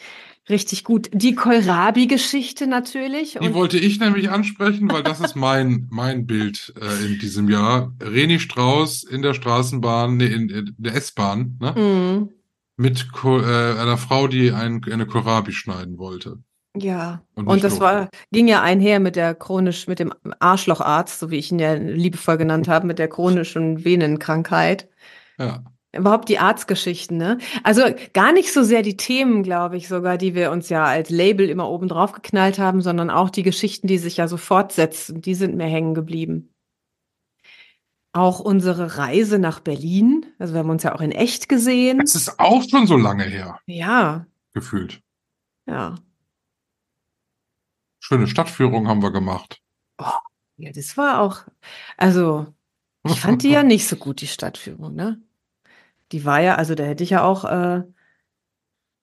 richtig gut. Die Kohlrabi-Geschichte natürlich. Die wollte ich nämlich ansprechen, weil das ist mein, mein Bild äh, in diesem Jahr. Reni Strauß in der Straßenbahn, nee, in, in der S-Bahn, ne? Mm, Mit Ko äh, einer Frau, die ein, eine Kohlrabi schneiden wollte. ja. Und Und das war, ging ja einher mit der chronisch, mit dem Arschlocharzt, so wie ich ihn ja liebevoll genannt habe, mit der chronischen Venenkrankheit. Ja. Überhaupt die Arztgeschichten, ne? Also gar nicht so sehr die Themen, glaube ich, sogar, die wir uns ja als Label immer oben drauf geknallt haben, sondern auch die Geschichten, die sich ja so fortsetzen, die sind mir hängen geblieben. Auch unsere Reise nach Berlin, also wir haben uns ja auch in echt gesehen. Das ist auch schon so lange her, Ja, gefühlt. ja. Schöne Stadtführung haben wir gemacht. Ja, das war auch, also ich fand die ja (laughs) nicht so gut, die Stadtführung, ne? Die war ja, also da hätte ich ja auch äh,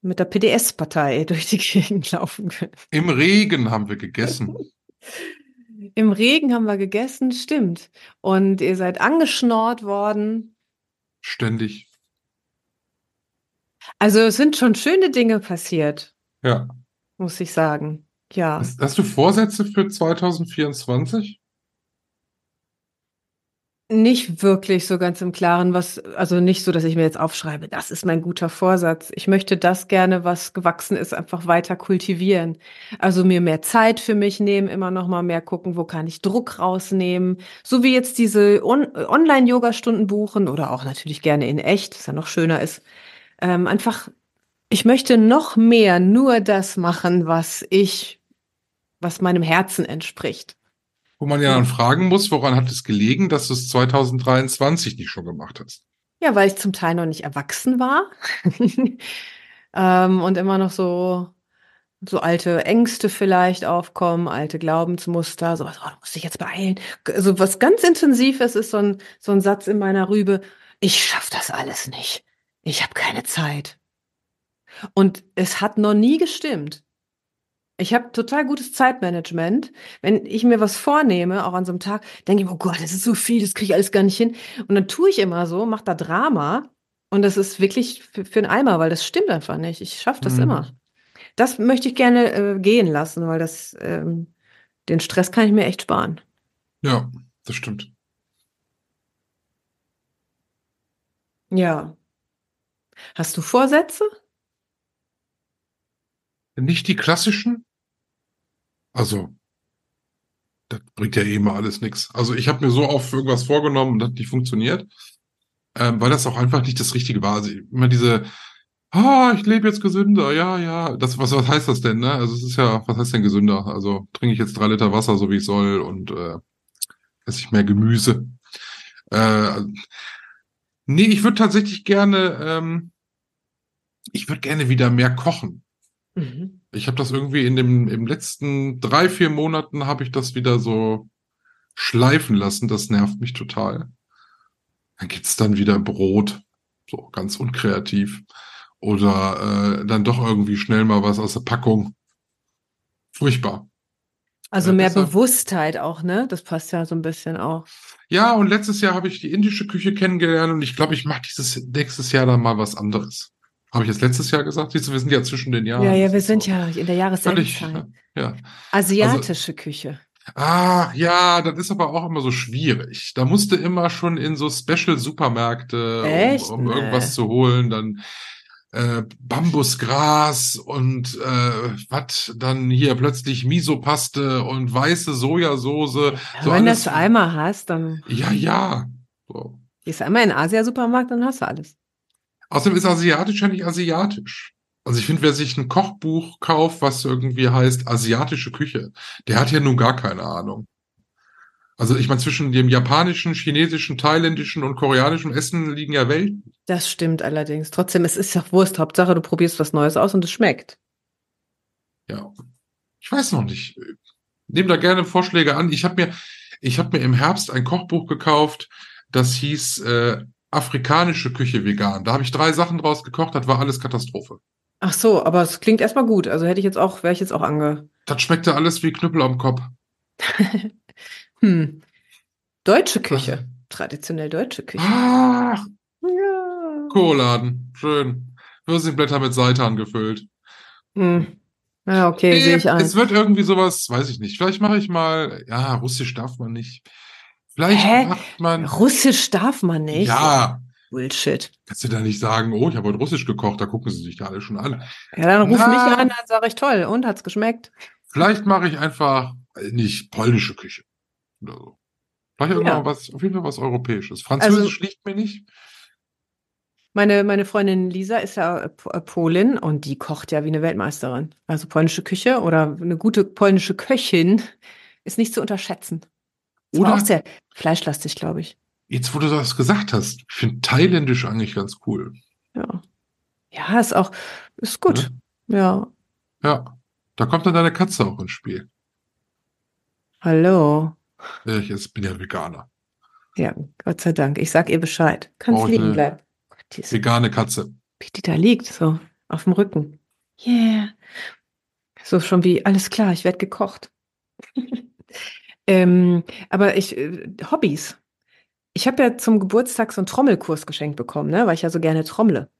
mit der PDS-Partei (laughs) durch die Gegend laufen können. Im Regen haben wir gegessen. (laughs) Im Regen haben wir gegessen, stimmt. Und ihr seid angeschnort worden. Ständig. Also es sind schon schöne Dinge passiert, Ja. muss ich sagen. Ja. Hast, hast du Vorsätze für 2024? Nicht wirklich so ganz im Klaren, was, also nicht so, dass ich mir jetzt aufschreibe, das ist mein guter Vorsatz. Ich möchte das gerne, was gewachsen ist, einfach weiter kultivieren. Also mir mehr Zeit für mich nehmen, immer noch mal mehr gucken, wo kann ich Druck rausnehmen. So wie jetzt diese On Online-Yoga-Stunden buchen oder auch natürlich gerne in echt, was ja noch schöner ist. Ähm, einfach, ich möchte noch mehr nur das machen, was ich, was meinem Herzen entspricht. Wo man ja dann fragen muss, woran hat es gelegen, dass du es 2023 nicht schon gemacht hast? Ja, weil ich zum Teil noch nicht erwachsen war (laughs) ähm, und immer noch so so alte Ängste vielleicht aufkommen, alte Glaubensmuster, sowas, oh, du musst dich jetzt beeilen. So was ganz Intensives ist so ein, so ein Satz in meiner Rübe, ich schaff das alles nicht. Ich habe keine Zeit. Und es hat noch nie gestimmt. Ich habe total gutes Zeitmanagement. Wenn ich mir was vornehme, auch an so einem Tag, denke ich, mir, oh Gott, das ist so viel, das kriege ich alles gar nicht hin. Und dann tue ich immer so, mache da Drama. Und das ist wirklich für, für einen Eimer, weil das stimmt einfach nicht. Ich schaffe das Mhm. immer. Das möchte ich gerne äh, gehen lassen, weil das ähm, den Stress kann ich mir echt sparen. Ja, das stimmt. Ja. Hast du Vorsätze? Nicht die klassischen? Also, das bringt ja eh immer alles nichts. Also ich habe mir so oft irgendwas vorgenommen und hat nicht funktioniert, ähm, weil das auch einfach nicht das Richtige war. Also immer diese, ah, ich lebe jetzt gesünder, ja, ja. Das, was, was heißt das denn, ne? Also es ist ja, was heißt denn gesünder? Also trinke ich jetzt drei Liter Wasser, so wie ich soll und äh, esse ich mehr Gemüse. Äh, Nee, ich würde tatsächlich gerne, ähm, ich würde gerne wieder mehr kochen. Mhm. Ich habe das irgendwie in dem im letzten drei, vier Monaten habe ich das wieder so schleifen lassen. Das nervt mich total. Dann gibt's dann wieder Brot, so ganz unkreativ. Oder äh, dann doch irgendwie schnell mal was aus der Packung. Furchtbar. Also Ja, mehr deshalb- Bewusstheit auch, ne? Das passt ja so ein bisschen auch. Ja, und letztes Jahr habe ich die indische Küche kennengelernt und ich glaube, ich mache dieses nächstes Jahr dann mal was anderes. Habe ich jetzt letztes Jahr gesagt? Siehst du, wir sind ja zwischen den Jahren. Ja, ja, wir sind ja in der völlig, Jahresendzeit. ja. Asiatische Küche. Ah, ja, das ist aber auch immer so schwierig. Da musste immer schon in so Special-Supermärkte, um, um Nee. irgendwas zu holen, dann äh, Bambusgras und äh, was dann hier plötzlich Misopaste und weiße Sojasauce. Ja, so wenn du das einmal hast, dann Ja, ja. So. gehst du einmal in den Asia-Supermarkt, dann hast du alles. Außerdem ist asiatisch ja nicht asiatisch. Also ich finde, wer sich ein Kochbuch kauft, was irgendwie heißt asiatische Küche, der hat ja nun gar keine Ahnung. Also ich meine, zwischen dem japanischen, chinesischen, thailändischen und koreanischen Essen liegen ja Welten. Das stimmt allerdings. Trotzdem, es ist ja Wurst. Hauptsache, du probierst was Neues aus und es schmeckt. Ja. Ich weiß noch nicht. Nehme da gerne Vorschläge an. Ich habe mir, ich habe mir im Herbst ein Kochbuch gekauft, das hieß äh, Afrikanische Küche vegan. Da habe ich drei Sachen draus gekocht, das war alles Katastrophe. Ach so, aber es klingt erstmal gut. Also hätte ich jetzt auch, wäre ich jetzt auch ange. Das schmeckte alles wie Knüppel am Kopf. (laughs) Hm. Deutsche Küche. Traditionell deutsche Küche. Ach, Ja. Kohladen. Schön. Würstchenblätter mit Seitan gefüllt. Hm. Ja, okay, sehe ich ein. es wird irgendwie sowas, weiß ich nicht. Vielleicht mache ich mal, ja, Russisch darf man nicht. Vielleicht Hä? macht man, Russisch darf man nicht. ja, Bullshit. kannst du da nicht sagen, oh, ich habe heute Russisch gekocht, da gucken sie sich da alle schon an. Ja, dann ruf Na. mich an, dann sage ich toll. Und hat's geschmeckt? Vielleicht mache ich einfach äh, nicht polnische Küche. Oder so. Vielleicht irgendwann Ja. was, auf jeden Fall was Europäisches. Französisch liegt mir nicht. Meine, meine Freundin Lisa ist ja äh, äh, Polin und die kocht ja wie eine Weltmeisterin. Also polnische Küche oder eine gute polnische Köchin ist nicht zu unterschätzen. Oder- auch sehr fleischlastig, glaube ich. Jetzt, wo du das gesagt hast, ich finde Thailändisch eigentlich ganz cool. Ja. Ja, ist auch, ist gut. Ja. Ja, da kommt dann deine Katze auch ins Spiel. Hallo. Ja, Ich jetzt bin ja Veganer. Ja, Gott sei Dank. Ich sag ihr Bescheid. Kannst ich liegen bleiben. Gott, Vegane Katze. wie die da liegt, so auf dem Rücken. Yeah. So schon wie, alles klar, ich werde gekocht. (laughs) ähm, aber ich, äh, Hobbys. Ich habe ja zum Geburtstag so einen Trommelkurs geschenkt bekommen, ne, weil ich ja so gerne trommle.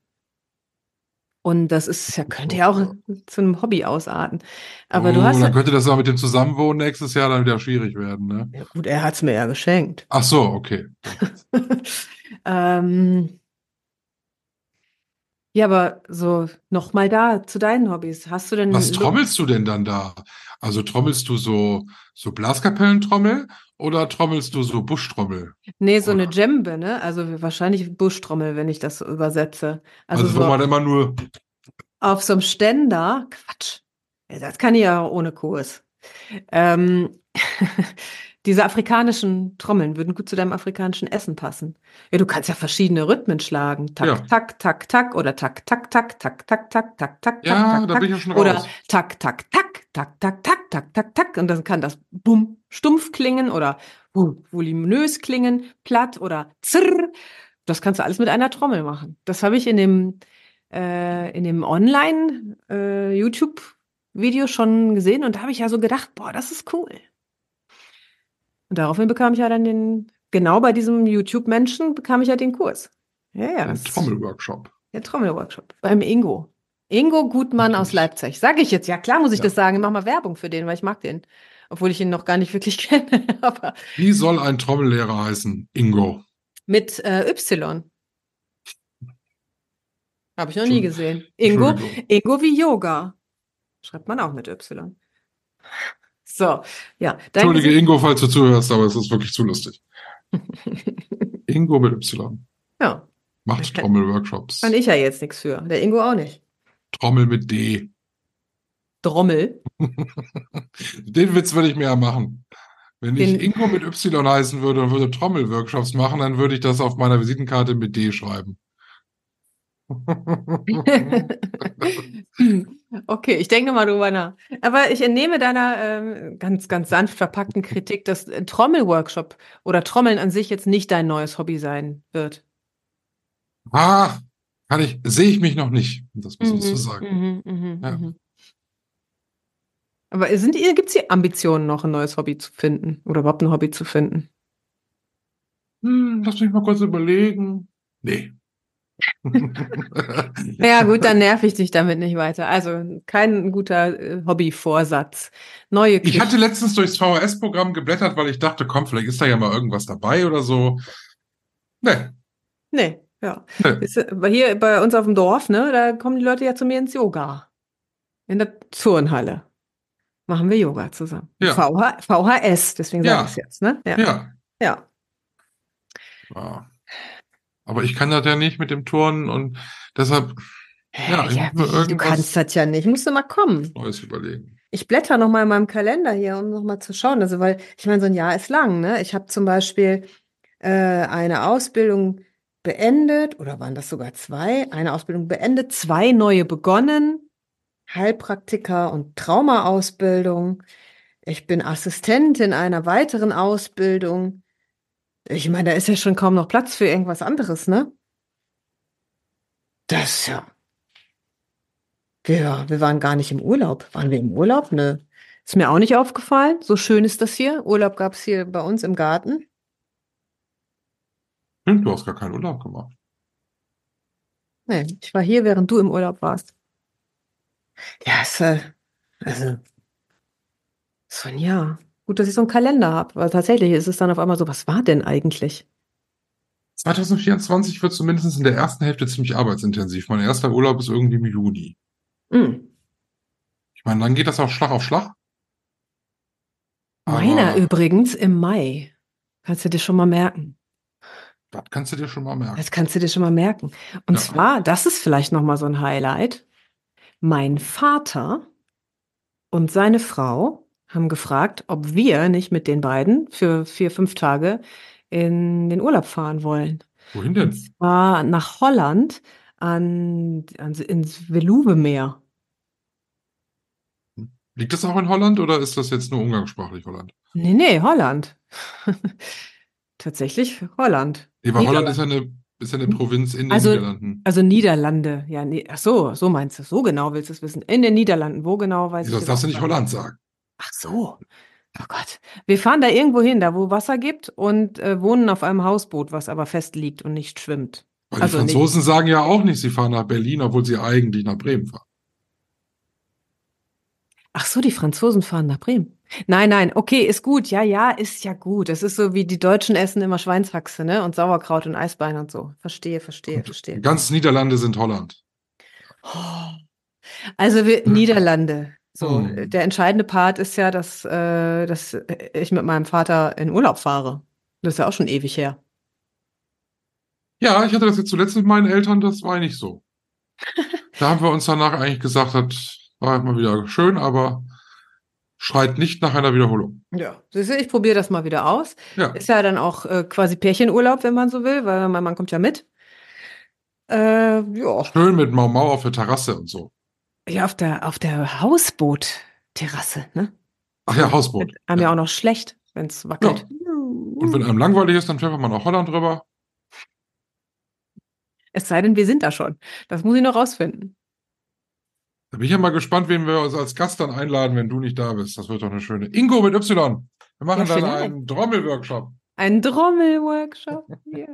Und das ist ja, könnte ja auch (laughs) zu einem Hobby ausarten. Aber oh, du hast dann ja, könnte das auch mit dem Zusammenwohnen nächstes Jahr dann wieder schwierig werden, ne? ja gut, er hat's mir ja geschenkt. Ach so, okay. (laughs) ähm, ja, aber so nochmal da zu deinen Hobbys. Hast du denn Was trommelst du denn dann da? Also trommelst du so, so Blaskapellentrommel oder trommelst du so Buschtrommel? Nee, so eine Oder- Djembe, ne? Also wahrscheinlich Buschtrommel, wenn ich das so übersetze. Also, Also, wo so man immer nur, auf so einem Ständer. Quatsch. Das kann ich ja ohne Kurs. Ähm, (laughs) diese afrikanischen Trommeln würden gut zu deinem afrikanischen Essen passen. Ja, du kannst ja verschiedene Rhythmen schlagen. Tak, Ja. tak, tak, tak oder tak, tak, tak, tak, tak, tak, tak, tak, Ja, tak, da tak, bin ich ja schon Oder raus. tak, tak, tak, tak, tak, tak, tak, tak, tak. Und dann kann das bumm, stumpf klingen oder hu, voluminös klingen, platt oder zirr. Das kannst du alles mit einer Trommel machen. Das habe ich in dem, äh, in dem Online äh, YouTube-Video schon gesehen und da habe ich ja so gedacht, boah, das ist cool. Und daraufhin bekam ich ja dann den, genau bei diesem YouTube-Menschen bekam ich ja den Kurs. Ja, ja, Ein Trommelworkshop. der Trommelworkshop beim Ingo. Ingo Gutmann aus. Leipzig. Sage ich jetzt. Ja, klar muss ich Ja. das sagen. Ich mach mal Werbung für den, weil ich mag den. Obwohl ich ihn noch gar nicht wirklich (laughs) kenne. Aber Wie soll ein Trommellehrer heißen? Ingo. mit äh, Y. Habe ich noch nie gesehen. Ingo. Ingo wie Yoga. Schreibt man auch mit Y. So, ja. Entschuldige Gesicht- Ingo, falls du zuhörst, aber es ist wirklich zu lustig. (laughs) Ingo mit Y. ja, Macht Trommelworkshops. kann ich ja jetzt nichts für. Der Ingo auch nicht. Trommel mit D. Drommel. (laughs) Den Witz würde ich mir ja machen. Wenn ich Den- Ingo mit Y heißen würde und würde Trommelworkshops machen, dann würde ich das auf meiner Visitenkarte mit D schreiben. (laughs) Okay, ich denke mal drüber nach. Aber ich entnehme deiner ähm, ganz, ganz sanft verpackten Kritik, dass ein Trommelworkshop oder Trommeln an sich jetzt nicht dein neues Hobby sein wird. Ah, kann ich, sehe ich mich noch nicht, um das mal so zu sagen. Mhm, mhm, Ja. mhm. Aber sind ihr, gibt es hier Ambitionen, noch ein neues Hobby zu finden oder überhaupt ein Hobby zu finden? Hm, lass mich mal kurz überlegen. Nee. Ja, gut, dann (laughs) nerv ich dich damit nicht weiter. Also kein guter äh, Hobbyvorsatz. Neue Ich Küche. hatte letztens durchs VHS-Programm geblättert, weil ich dachte, komm, vielleicht ist da ja mal irgendwas dabei oder so. Nee. Nee, ja. Nee. Ist, äh, hier bei uns auf dem Dorf, ne, da kommen die Leute ja zu mir ins Yoga. In der Turnhalle. Machen wir Yoga zusammen. Ja. VH, VHS, deswegen Ja. sage ich es jetzt, ne? Ja. Ja. ja. ja. Aber ich kann das ja nicht mit dem Turnen und deshalb Ja, ich ja wie, du kannst das ja nicht. Musst du mal kommen. Neues überlegen. Ich blätter noch mal in meinem Kalender hier, um noch mal zu schauen. Also, weil ich meine, so ein Jahr ist lang, ne? Ich habe zum Beispiel äh, eine Ausbildung beendet, oder waren das sogar zwei? Eine Ausbildung beendet, zwei neue begonnen, Heilpraktiker und Traumaausbildung. Ich bin Assistentin einer weiteren Ausbildung. Ich meine, da ist ja schon kaum noch Platz für irgendwas anderes, ne? Das ist ja. Wir, wir waren gar nicht im Urlaub. Waren wir im Urlaub? Nö. Ist mir auch nicht aufgefallen. So schön ist das hier. Urlaub gab es hier bei uns im Garten. Stimmt, du hast gar keinen Urlaub gemacht. Nee, ich war hier, während du im Urlaub warst. Ja, ist, äh, also, so ein Jahr. Gut, dass ich so einen Kalender habe, weil tatsächlich ist es dann auf einmal so, was war denn eigentlich? 2024 wird zumindest in der ersten Hälfte ziemlich arbeitsintensiv. Mein erster Urlaub ist irgendwie im Juni. Hm. Ich meine, dann geht das auch Schlag auf Schlag. Meiner Aber übrigens im Mai. Kannst du dir schon mal merken. Das kannst du dir schon mal merken. Das kannst du dir schon mal merken. Und Ja. zwar, das ist vielleicht noch mal so ein Highlight. Mein Vater und seine Frau haben gefragt, ob wir nicht mit den beiden für vier, fünf Tage in den Urlaub fahren wollen. Wohin Und denn? zwar nach Holland an, an ins Veluwemeer. Liegt das auch in Holland oder ist das jetzt nur umgangssprachlich Holland? Nee, nee, Holland. (laughs) Tatsächlich Holland. Nee, weil Holland ist ja eine, ist ja eine Provinz in den Also- Niederlanden. Also Niederlande. Ja, nee, ach so, so meinst du. So genau willst du es wissen. In den Niederlanden. Wo genau weiß ich Das jetzt darfst du nicht Holland sagen. Ach so. Oh Gott. Wir fahren da irgendwo hin, da wo Wasser gibt und äh, wohnen auf einem Hausboot, was aber fest liegt und nicht schwimmt. Weil Also die nicht- Franzosen sagen ja auch nicht, sie fahren nach Berlin, obwohl sie eigentlich nach Bremen fahren. Ach so, die Franzosen fahren nach Bremen. Nein, nein, okay, ist gut. Ja, ja, ist ja gut. Das ist so wie die Deutschen essen immer Schweinshaxe, ne? Und Sauerkraut und Eisbein und so. Verstehe, verstehe, Und verstehe. Ganz Niederlande sind Holland. Oh. Also wir, Hm. Niederlande. So, Hm. der entscheidende Part ist ja, dass, äh, dass ich mit meinem Vater in Urlaub fahre. Das ist ja auch schon ewig her. Ja, ich hatte das jetzt zuletzt mit meinen Eltern, das war nicht so. (laughs) Da haben wir uns danach eigentlich gesagt, das war immer wieder schön, aber schreit nicht nach einer Wiederholung. Ja, siehst du, ich probiere das mal wieder aus. Ja, Ist ja dann auch äh, quasi Pärchenurlaub, wenn man so will, weil mein Mann kommt ja mit. Äh, ja. schön mit Mau Mau auf der Terrasse und so. Ja, auf der, auf der Hausboot-Terrasse, ne? Ach ja, Hausboot. Wird einem ja. auch noch schlecht, wenn es wackelt. Und wenn einem langweilig ist, dann fährt man nach Holland rüber. Es sei denn, wir sind da schon. Das muss ich noch rausfinden. Da bin ich ja mal gespannt, wen wir uns als Gast dann einladen, wenn du nicht da bist. Das wird doch eine schöne. Ingo mit Y. Wir machen Ja, dann einen Trommelworkshop. Ein Trommelworkshop. Ja.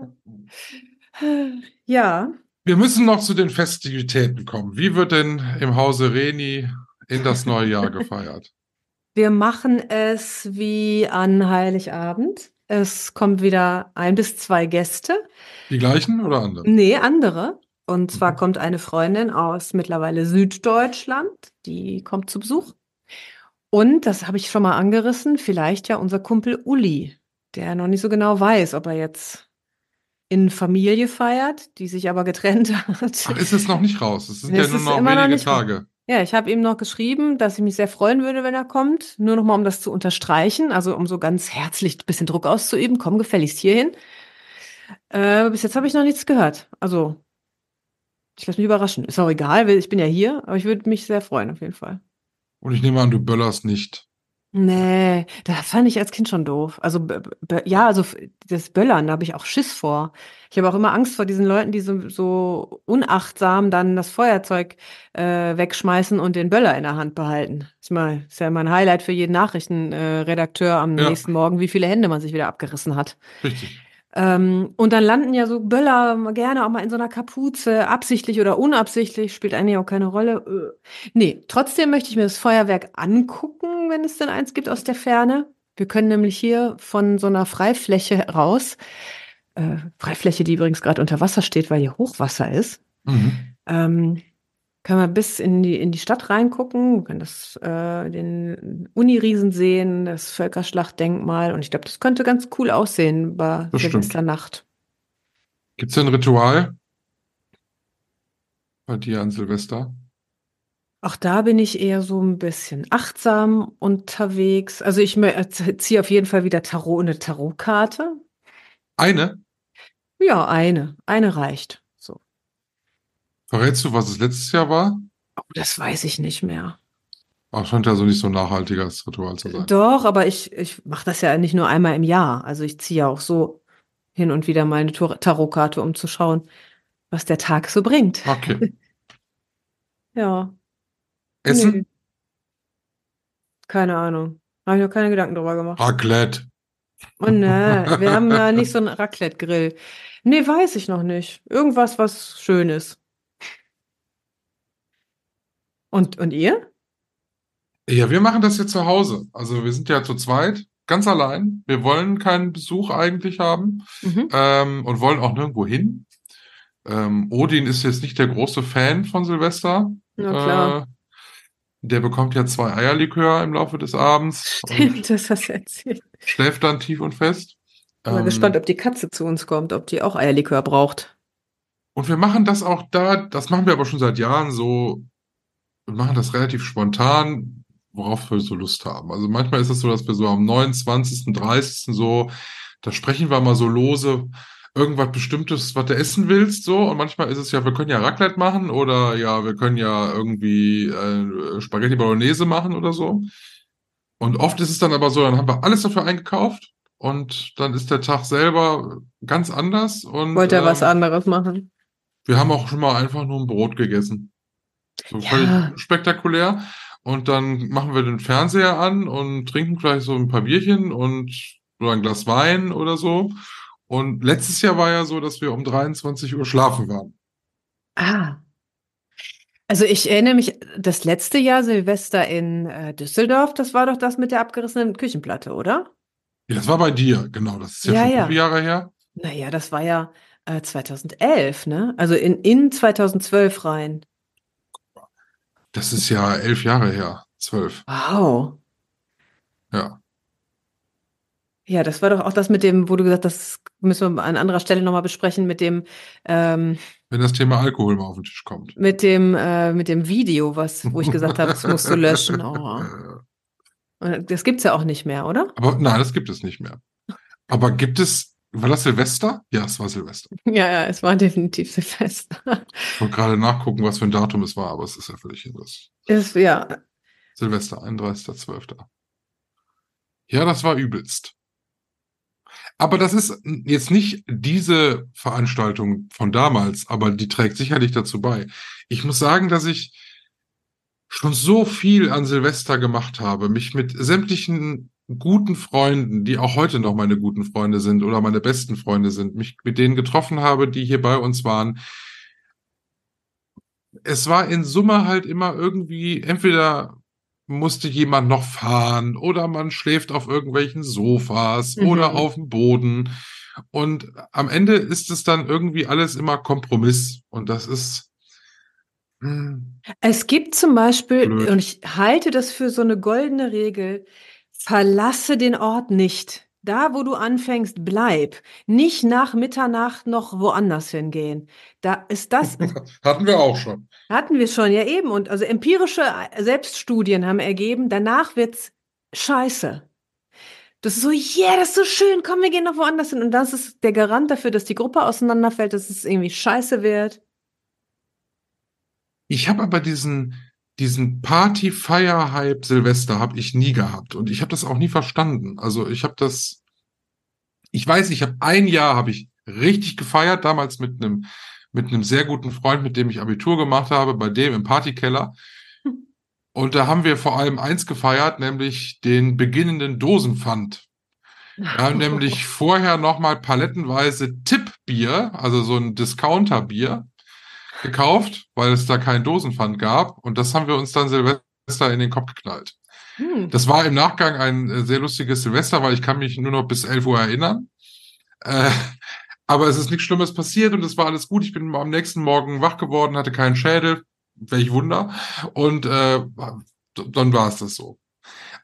(laughs) ja. Wir müssen noch zu den Festivitäten kommen. Wie wird denn im Hause Reni in das neue Jahr (laughs) gefeiert? Wir machen es wie an Heiligabend. Es kommt wieder ein bis zwei Gäste. Die gleichen oder andere? Nee, andere. Und zwar Mhm. kommt eine Freundin aus mittlerweile Süddeutschland, die kommt zu Besuch. Und, das habe ich schon mal angerissen, vielleicht ja unser Kumpel Uli, der noch nicht so genau weiß, ob er jetzt in Familie feiert, die sich aber getrennt (laughs) hat. Ach, ist es noch nicht raus? Es sind Es ja nur noch noch wenige raus. Tage. Ja, ich habe ihm noch geschrieben, dass ich mich sehr freuen würde, wenn er kommt. Nur noch mal, um das zu unterstreichen, also um so ganz herzlich ein bisschen Druck auszuüben. Komm gefälligst hierhin. Äh, bis jetzt habe ich noch nichts gehört. Also, ich lasse mich überraschen. Ist auch egal, weil ich bin ja hier, aber ich würde mich sehr freuen, auf jeden Fall. Und ich nehme an, du böllerst nicht. Nee, das fand ich als Kind schon doof. Also, b- b- ja, also f- das Böllern, da habe ich auch Schiss vor. Ich habe auch immer Angst vor diesen Leuten, die so, so unachtsam dann das Feuerzeug äh, wegschmeißen und den Böller in der Hand behalten. Ist, mal, ist ja immer ein Highlight für jeden Nachrichtenredakteur äh, Redakteur am Ja. nächsten Morgen, wie viele Hände man sich wieder abgerissen hat. Richtig. Ähm, und dann landen ja so Böller mal gerne auch mal in so einer Kapuze, absichtlich oder unabsichtlich, spielt eigentlich auch keine Rolle. Äh. Nee, trotzdem möchte ich mir das Feuerwerk angucken, wenn es denn eins gibt aus der Ferne. Wir können nämlich hier von so einer Freifläche raus, äh, Freifläche, die übrigens gerade unter Wasser steht, weil hier Hochwasser ist, Mhm. ähm, können wir bis in die, in die Stadt reingucken, wir können das, äh, den Uniriesen sehen, das Völkerschlachtdenkmal und ich glaube, das könnte ganz cool aussehen bei stimmt. Silvesternacht. Gibt es ein Ritual bei dir an Silvester? Auch da bin ich eher so ein bisschen achtsam unterwegs. Also ich äh, ziehe auf jeden Fall wieder Tarot, eine Tarotkarte. Eine? Ja, eine. Eine reicht. So. Verrätst du, was es letztes Jahr war? Oh, das weiß ich nicht mehr. Ach, scheint ja so nicht so ein nachhaltiges Ritual zu sein. Doch, aber ich, ich mache das ja nicht nur einmal im Jahr. Also ich ziehe ja auch so hin und wieder mal eine Tor- Tarotkarte, um zu schauen, was der Tag so bringt. Okay. (laughs) Ja. Essen? Nee. Keine Ahnung. Habe ich noch keine Gedanken drüber gemacht. Raclette. Oh ne, (laughs) wir haben ja nicht so einen Raclette-Grill. Nee, weiß ich noch nicht. Irgendwas, was schön ist. Und, und ihr? Ja, wir machen das jetzt zu Hause. Also wir sind ja zu zweit, ganz allein. Wir wollen keinen Besuch eigentlich haben Mhm. ähm, und wollen auch nirgendwo hin. Ähm, Odin ist jetzt nicht der große Fan von Silvester. Na klar. Äh, der bekommt ja zwei Eierlikör im Laufe des Abends (laughs) Stimmt, das hast du erzählt. schläft dann tief und fest. Ich bin mal Ähm, gespannt, ob die Katze zu uns kommt, ob die auch Eierlikör braucht. Und wir machen das auch da, das machen wir aber schon seit Jahren so, wir machen das relativ spontan, worauf wir so Lust haben. Also manchmal ist es so, dass wir so am 29., 30. so, da sprechen wir mal so lose irgendwas Bestimmtes, was du essen willst, so. Und manchmal ist es ja, wir können ja Raclette machen oder ja, wir können ja irgendwie äh, Spaghetti Bolognese machen oder so. Und oft ist es dann aber so, dann haben wir alles dafür eingekauft und dann ist der Tag selber ganz anders und Wollt ihr was ähm, anderes machen? wir haben auch schon mal einfach nur ein Brot gegessen. So Ja. völlig spektakulär. Und dann machen wir den Fernseher an und trinken vielleicht so ein paar Bierchen und oder ein Glas Wein oder so. Und letztes Jahr war ja so, dass wir um 23 Uhr schlafen waren. Ah. Also ich erinnere mich, das letzte Jahr Silvester in äh, Düsseldorf, das war doch das mit der abgerissenen Küchenplatte, oder? Ja, das war bei dir, genau. Das ist ja, Ja, schon ja. viele Jahre her. Naja, das war ja äh, 2011, ne? Also in, in 2012 rein. Das ist ja elf Jahre her. Zwölf. Wow. Ja. Ja, das war doch auch das mit dem, wo du gesagt hast, das müssen wir an anderer Stelle nochmal besprechen, mit dem, ähm, Wenn das Thema Alkohol mal auf den Tisch kommt. mit dem, äh, mit dem Video, was, wo ich gesagt habe, das musst du löschen. Oh. Das gibt's ja auch nicht mehr, oder? Aber nein, das gibt es nicht mehr. Aber gibt es, war das Silvester? Ja, es war Silvester. Ja, ja, es war definitiv Silvester. Ich wollte gerade nachgucken, was für ein Datum es war, aber es ist ja völlig hinriss. Ist, ja, Silvester, 31.12. Ja, das war übelst. Aber das ist jetzt nicht diese Veranstaltung von damals, aber die trägt sicherlich dazu bei. Ich muss sagen, dass ich schon so viel an Silvester gemacht habe, mich mit sämtlichen guten Freunden, die auch heute noch meine guten Freunde sind oder meine besten Freunde sind, mich mit denen getroffen habe, die hier bei uns waren. Es war in Summe halt immer irgendwie, entweder musste jemand noch fahren oder man schläft auf irgendwelchen Sofas Mhm. oder auf dem Boden. Und am Ende ist es dann irgendwie alles immer Kompromiss. Und das ist, hm, Es gibt zum Beispiel, Blöd. und ich halte das für so eine goldene Regel, verlasse den Ort nicht. Da wo du anfängst, bleib. Nicht nach Mitternacht noch woanders hingehen. Da ist das, (laughs) Hatten wir auch schon. hatten wir schon, ja eben. Und also empirische Selbststudien haben ergeben, danach wird's scheiße. Das ist so, yeah, das ist so schön, komm, wir gehen noch woanders hin. Und das ist der Garant dafür, dass die Gruppe auseinanderfällt, dass es irgendwie scheiße wird. Ich habe aber diesen, diesen Party-Feier-Hype Silvester habe ich nie gehabt und ich habe das auch nie verstanden. Also ich habe das, ich weiß, ich habe ein Jahr habe ich richtig gefeiert, damals mit einem mit einem sehr guten Freund, mit dem ich Abitur gemacht habe, bei dem im Partykeller. Und da haben wir vor allem eins gefeiert, nämlich den beginnenden Dosenpfand. Wir haben (laughs) nämlich vorher nochmal palettenweise Tippbier, also so ein Discounterbier, gekauft, weil es da keinen Dosenpfand gab. Und das haben wir uns dann Silvester in den Kopf geknallt. Hm. Das war im Nachgang ein äh, sehr lustiges Silvester, weil ich kann mich nur noch bis 11 Uhr erinnern. Äh, (laughs) aber es ist nichts Schlimmes passiert und es war alles gut. Ich bin am nächsten Morgen wach geworden, hatte keinen Schädel, welch Wunder. Und äh, dann war es das so.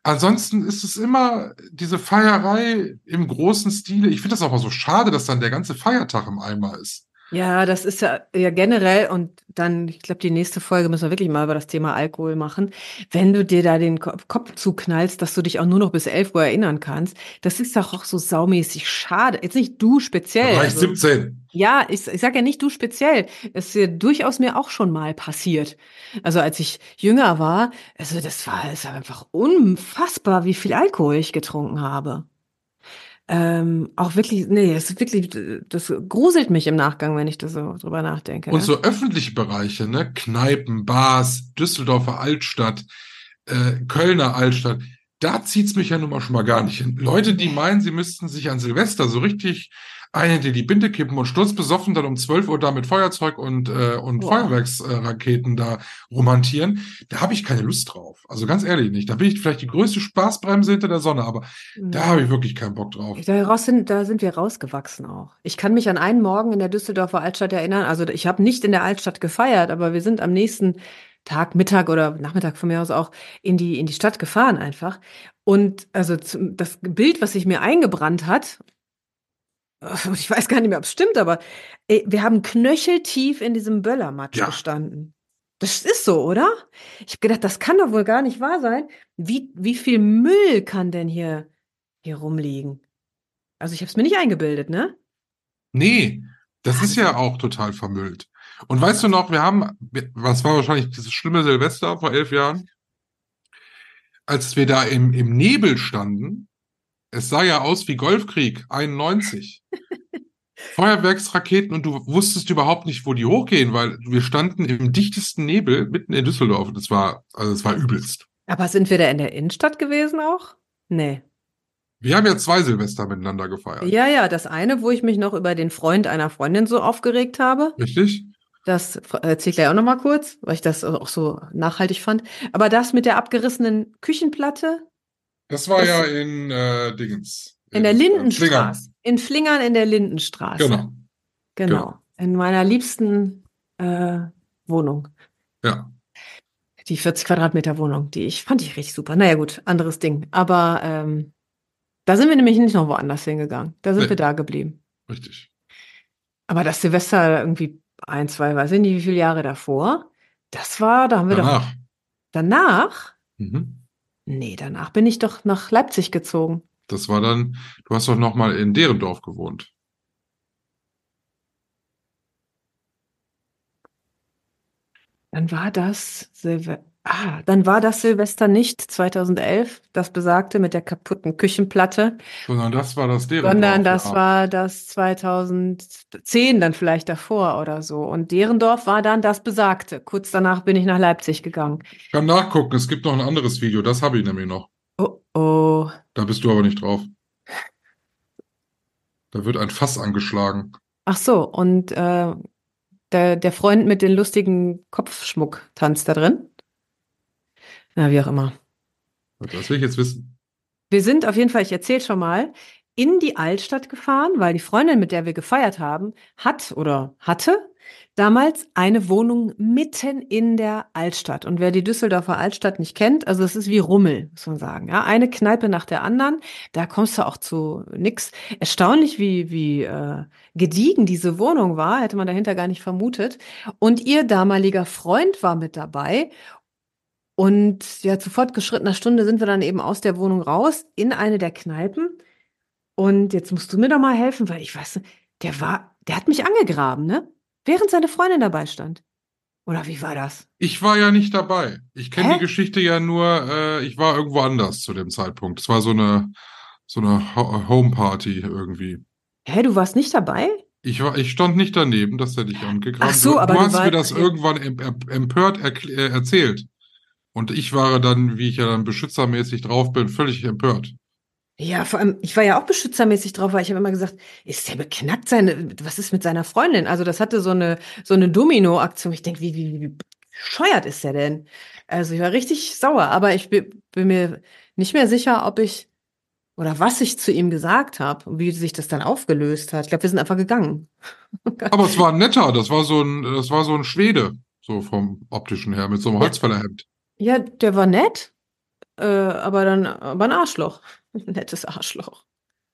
Ansonsten ist es immer diese Feierei im großen Stile. Ich finde das auch mal so schade, dass dann der ganze Feiertag im Eimer ist. Ja, das ist ja, ja generell und dann, ich glaube, die nächste Folge müssen wir wirklich mal über das Thema Alkohol machen. Wenn du dir da den Ko- Kopf zuknallst, dass du dich auch nur noch bis 11 Uhr erinnern kannst, das ist doch auch so saumäßig schade. Jetzt nicht du speziell. Da war ich also- 17. Ja, ich, ich sage ja nicht du speziell. Es ist ja durchaus mir auch schon mal passiert. Also als ich jünger war, also das war, es war einfach unfassbar, wie viel Alkohol ich getrunken habe. Ähm, auch wirklich, nee, es ist wirklich, das gruselt mich im Nachgang, wenn ich da so drüber nachdenke. Und ne? so öffentliche Bereiche, ne? Kneipen, Bars, Düsseldorfer Altstadt, äh, Kölner Altstadt, da zieht's mich ja nun mal schon mal gar nicht hin. Leute, die meinen, sie müssten sich an Silvester so richtig eine, die die Binde kippen und sturzbesoffen dann um 12 Uhr da mit Feuerzeug und, äh, und Boah. Feuerwerksraketen da romantieren, da habe ich keine Lust drauf. Also ganz ehrlich nicht. Da bin ich vielleicht die größte Spaßbremse hinter der Sonne, aber da habe ich wirklich keinen Bock drauf. Daraus sind, da sind wir rausgewachsen auch. Ich kann mich an einen Morgen in der Düsseldorfer Altstadt erinnern. Also ich habe nicht in der Altstadt gefeiert, aber wir sind am nächsten Tag, Mittag oder Nachmittag von mir aus auch in die, in die Stadt gefahren einfach. Und also das Bild, was sich mir eingebrannt hat, (laughs) ich weiß gar nicht mehr, ob es stimmt, aber ey, wir haben knöcheltief in diesem Böllermatsch Ja. gestanden. Das ist so, oder? Ich habe gedacht, das kann doch wohl gar nicht wahr sein. Wie, wie viel Müll kann denn hier, hier rumliegen? Also ich habe es mir nicht eingebildet, ne? Nee, das ist ja auch total vermüllt. Und weißt du noch, wir haben, was war wahrscheinlich dieses schlimme Silvester vor elf Jahren, als wir da im, im Nebel standen, es sah ja aus wie Golfkrieg 91. (laughs) Feuerwerksraketen und du wusstest überhaupt nicht, wo die hochgehen, weil wir standen im dichtesten Nebel mitten in Düsseldorf und es war, also es war übelst. Aber sind wir da in der Innenstadt gewesen auch? Nee. Wir haben ja zwei Silvester miteinander gefeiert. Ja, ja, das eine, wo ich mich noch über den Freund einer Freundin so aufgeregt habe, Richtig? das erzähle ich gleich auch noch mal kurz, weil ich das auch so nachhaltig fand. Aber das mit der abgerissenen Küchenplatte Das war Das- ja in äh, Dingens. in der äh, Lindenstraße. In Flingern in der Lindenstraße. Genau. Genau. In meiner liebsten äh, Wohnung. Ja. Die 40 Quadratmeter Wohnung, die ich fand ich richtig super. Naja, gut, anderes Ding. Aber ähm, da sind wir nämlich nicht noch woanders hingegangen. Da sind Nee. wir da geblieben. Richtig. Aber das Silvester irgendwie ein, zwei, weiß ich nicht, wie viele Jahre davor, das war, da haben wir doch Danach. danach, Mhm. Nee, danach bin ich doch nach Leipzig gezogen. Das war dann, du hast doch noch mal in Derendorf gewohnt. Dann war das Silve ah, dann war das Silvester nicht 2011, das besagte mit der kaputten Küchenplatte, Sondern das war das Derendorf. sondern das ja. war das 2010 dann vielleicht davor oder so. Und Derendorf war dann das besagte. Kurz danach bin ich nach Leipzig gegangen. Ich kann nachgucken, es gibt noch ein anderes Video, das habe ich nämlich noch. Oh, oh. Da bist du aber nicht drauf. Da wird ein Fass angeschlagen. Ach so, und äh, der, der Freund mit den lustigen Kopfschmuck tanzt da drin? Na, wie auch immer. Das will ich jetzt wissen. Wir sind auf jeden Fall, ich erzähle schon mal, in die Altstadt gefahren, weil die Freundin, mit der wir gefeiert haben, hat oder hatte damals eine Wohnung mitten in der Altstadt. Und wer die Düsseldorfer Altstadt nicht kennt, also es ist wie Rummel, muss man sagen. Ja, eine Kneipe nach der anderen, da kommst du auch zu nix. Erstaunlich, wie, wie äh, gediegen diese Wohnung war, hätte man dahinter gar nicht vermutet. Und ihr damaliger Freund war mit dabei. Und ja, zu fortgeschrittener Stunde sind wir dann eben aus der Wohnung raus in eine der Kneipen. Und jetzt musst du mir doch mal helfen, weil ich weiß, der war, der hat mich angegraben, ne? Während seine Freundin dabei stand. Oder wie war das? Ich war ja nicht dabei. Ich kenne die Geschichte ja nur, äh, ich war irgendwo anders zu dem Zeitpunkt. Es war so eine, so eine Ho Homeparty irgendwie. Hä, du warst nicht dabei? Ich war, ich stand nicht daneben, dass er dich angegraben Ach so, Du- aber du du hast mir das irgendwann em em empört äh, erzählt. Und ich war dann, wie ich ja dann beschützermäßig drauf bin, völlig empört. Ja, vor allem, ich war ja auch beschützermäßig drauf, weil ich habe immer gesagt, ist der beknackt seine, was ist mit seiner Freundin? Also das hatte so eine, so eine Domino-Aktion. Ich denke, wie, wie, wie bescheuert ist der denn? Also ich war richtig sauer, aber ich bin, bin mir nicht mehr sicher, ob ich oder was ich zu ihm gesagt habe und wie sich das dann aufgelöst hat. Ich glaube, wir sind einfach gegangen. (laughs) Aber es war netter, das war so ein, das war so ein Schwede, so vom optischen her, mit so einem. Holzfällerhemd. Ja, der war nett, äh, aber dann aber ein Arschloch. (laughs) Ein nettes Arschloch.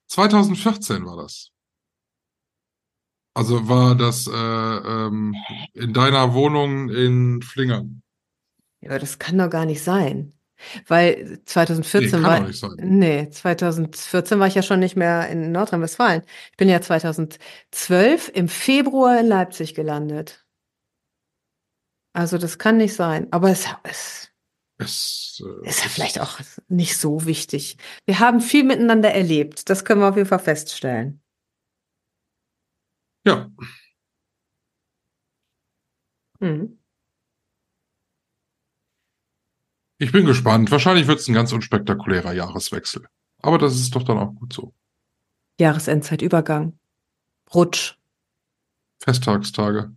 2014 war das. Also war das äh, ähm, in deiner Wohnung in Flingern. Ja, das kann doch gar nicht sein. Weil Nee, 2014 kann war. doch nicht sein. Nee, 2014 war ich ja schon nicht mehr in Nordrhein-Westfalen. Ich bin ja 2012 im Februar in Leipzig gelandet. Also das kann nicht sein. Aber es, es Es, äh, ist ja vielleicht auch nicht so wichtig. Wir haben viel miteinander erlebt. Das können wir auf jeden Fall feststellen. Ja, Mhm. ich bin gespannt. Wahrscheinlich wird es ein ganz unspektakulärer Jahreswechsel. Aber das ist doch dann auch gut so. Jahresendzeitübergang. Rutsch. Festtagstage.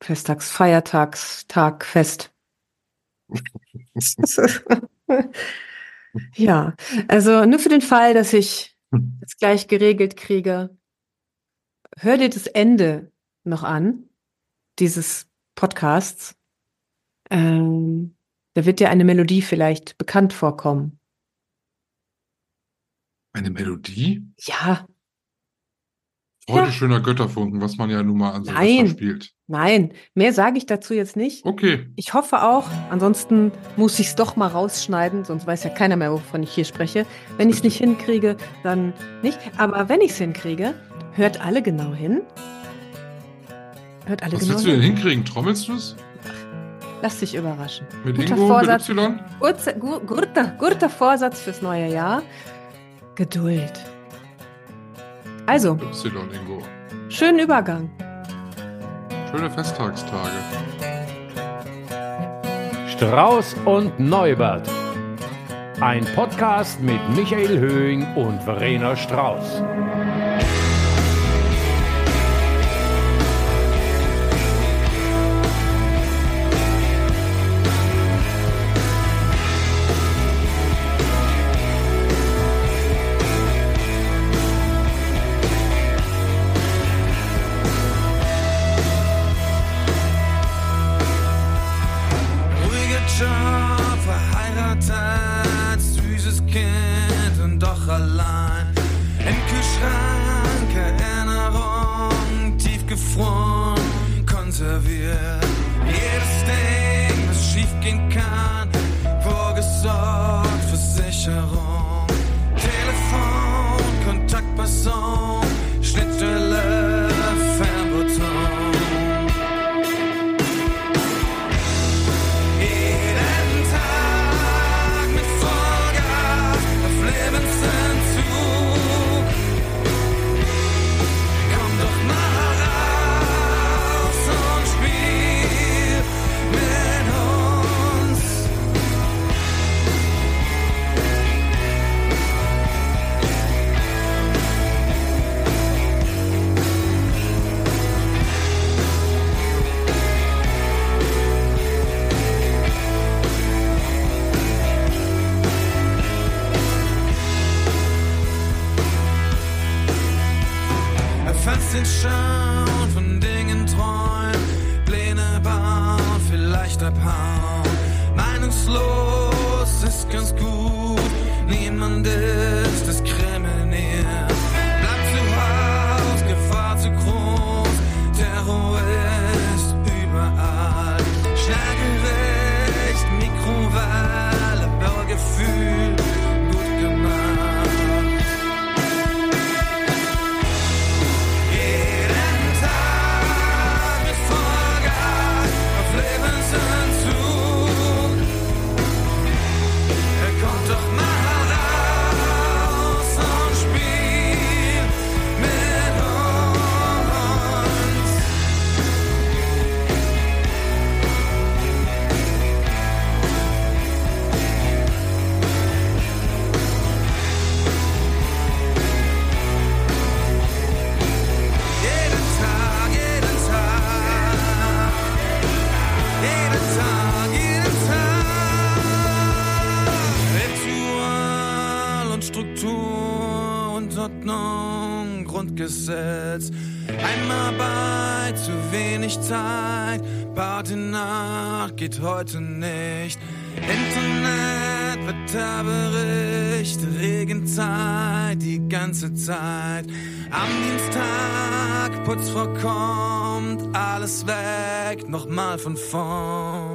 Festtags, Feiertags, Tag, Fest. (laughs) ja, also nur für den Fall, dass ich es gleich geregelt kriege, hör dir das Ende noch an, dieses Podcasts. Ähm, da wird dir eine Melodie vielleicht bekannt vorkommen. Eine Melodie? Ja, Heute Ja. schöner Götterfunken, was man ja nun mal an Nein. spielt. nein, mehr sage ich dazu jetzt nicht. Okay. Ich hoffe auch, ansonsten muss ich es doch mal rausschneiden, sonst weiß ja keiner mehr, wovon ich hier spreche. Wenn ich es nicht hinkriege, dann nicht. Aber wenn ich es hinkriege, hört alle genau hin. Hört alle Was genau willst du denn hin. hinkriegen? Trommelst du es? Lass dich überraschen. Mit Guter Ingo, Vorsatz. mit Y? Kurzer, gu- guter, guter Vorsatz fürs neue Jahr. Geduld. Also, Y, Ingo. schönen Übergang. Schöne Festtagstage. Strauß und Neubert. Ein Podcast mit Michael Höhing und Verena Strauß. geht heute nicht. Internet, Wetterbericht, Regenzeit die ganze Zeit. Am Dienstag, Putzfrau kommt, alles weg, nochmal von vorn.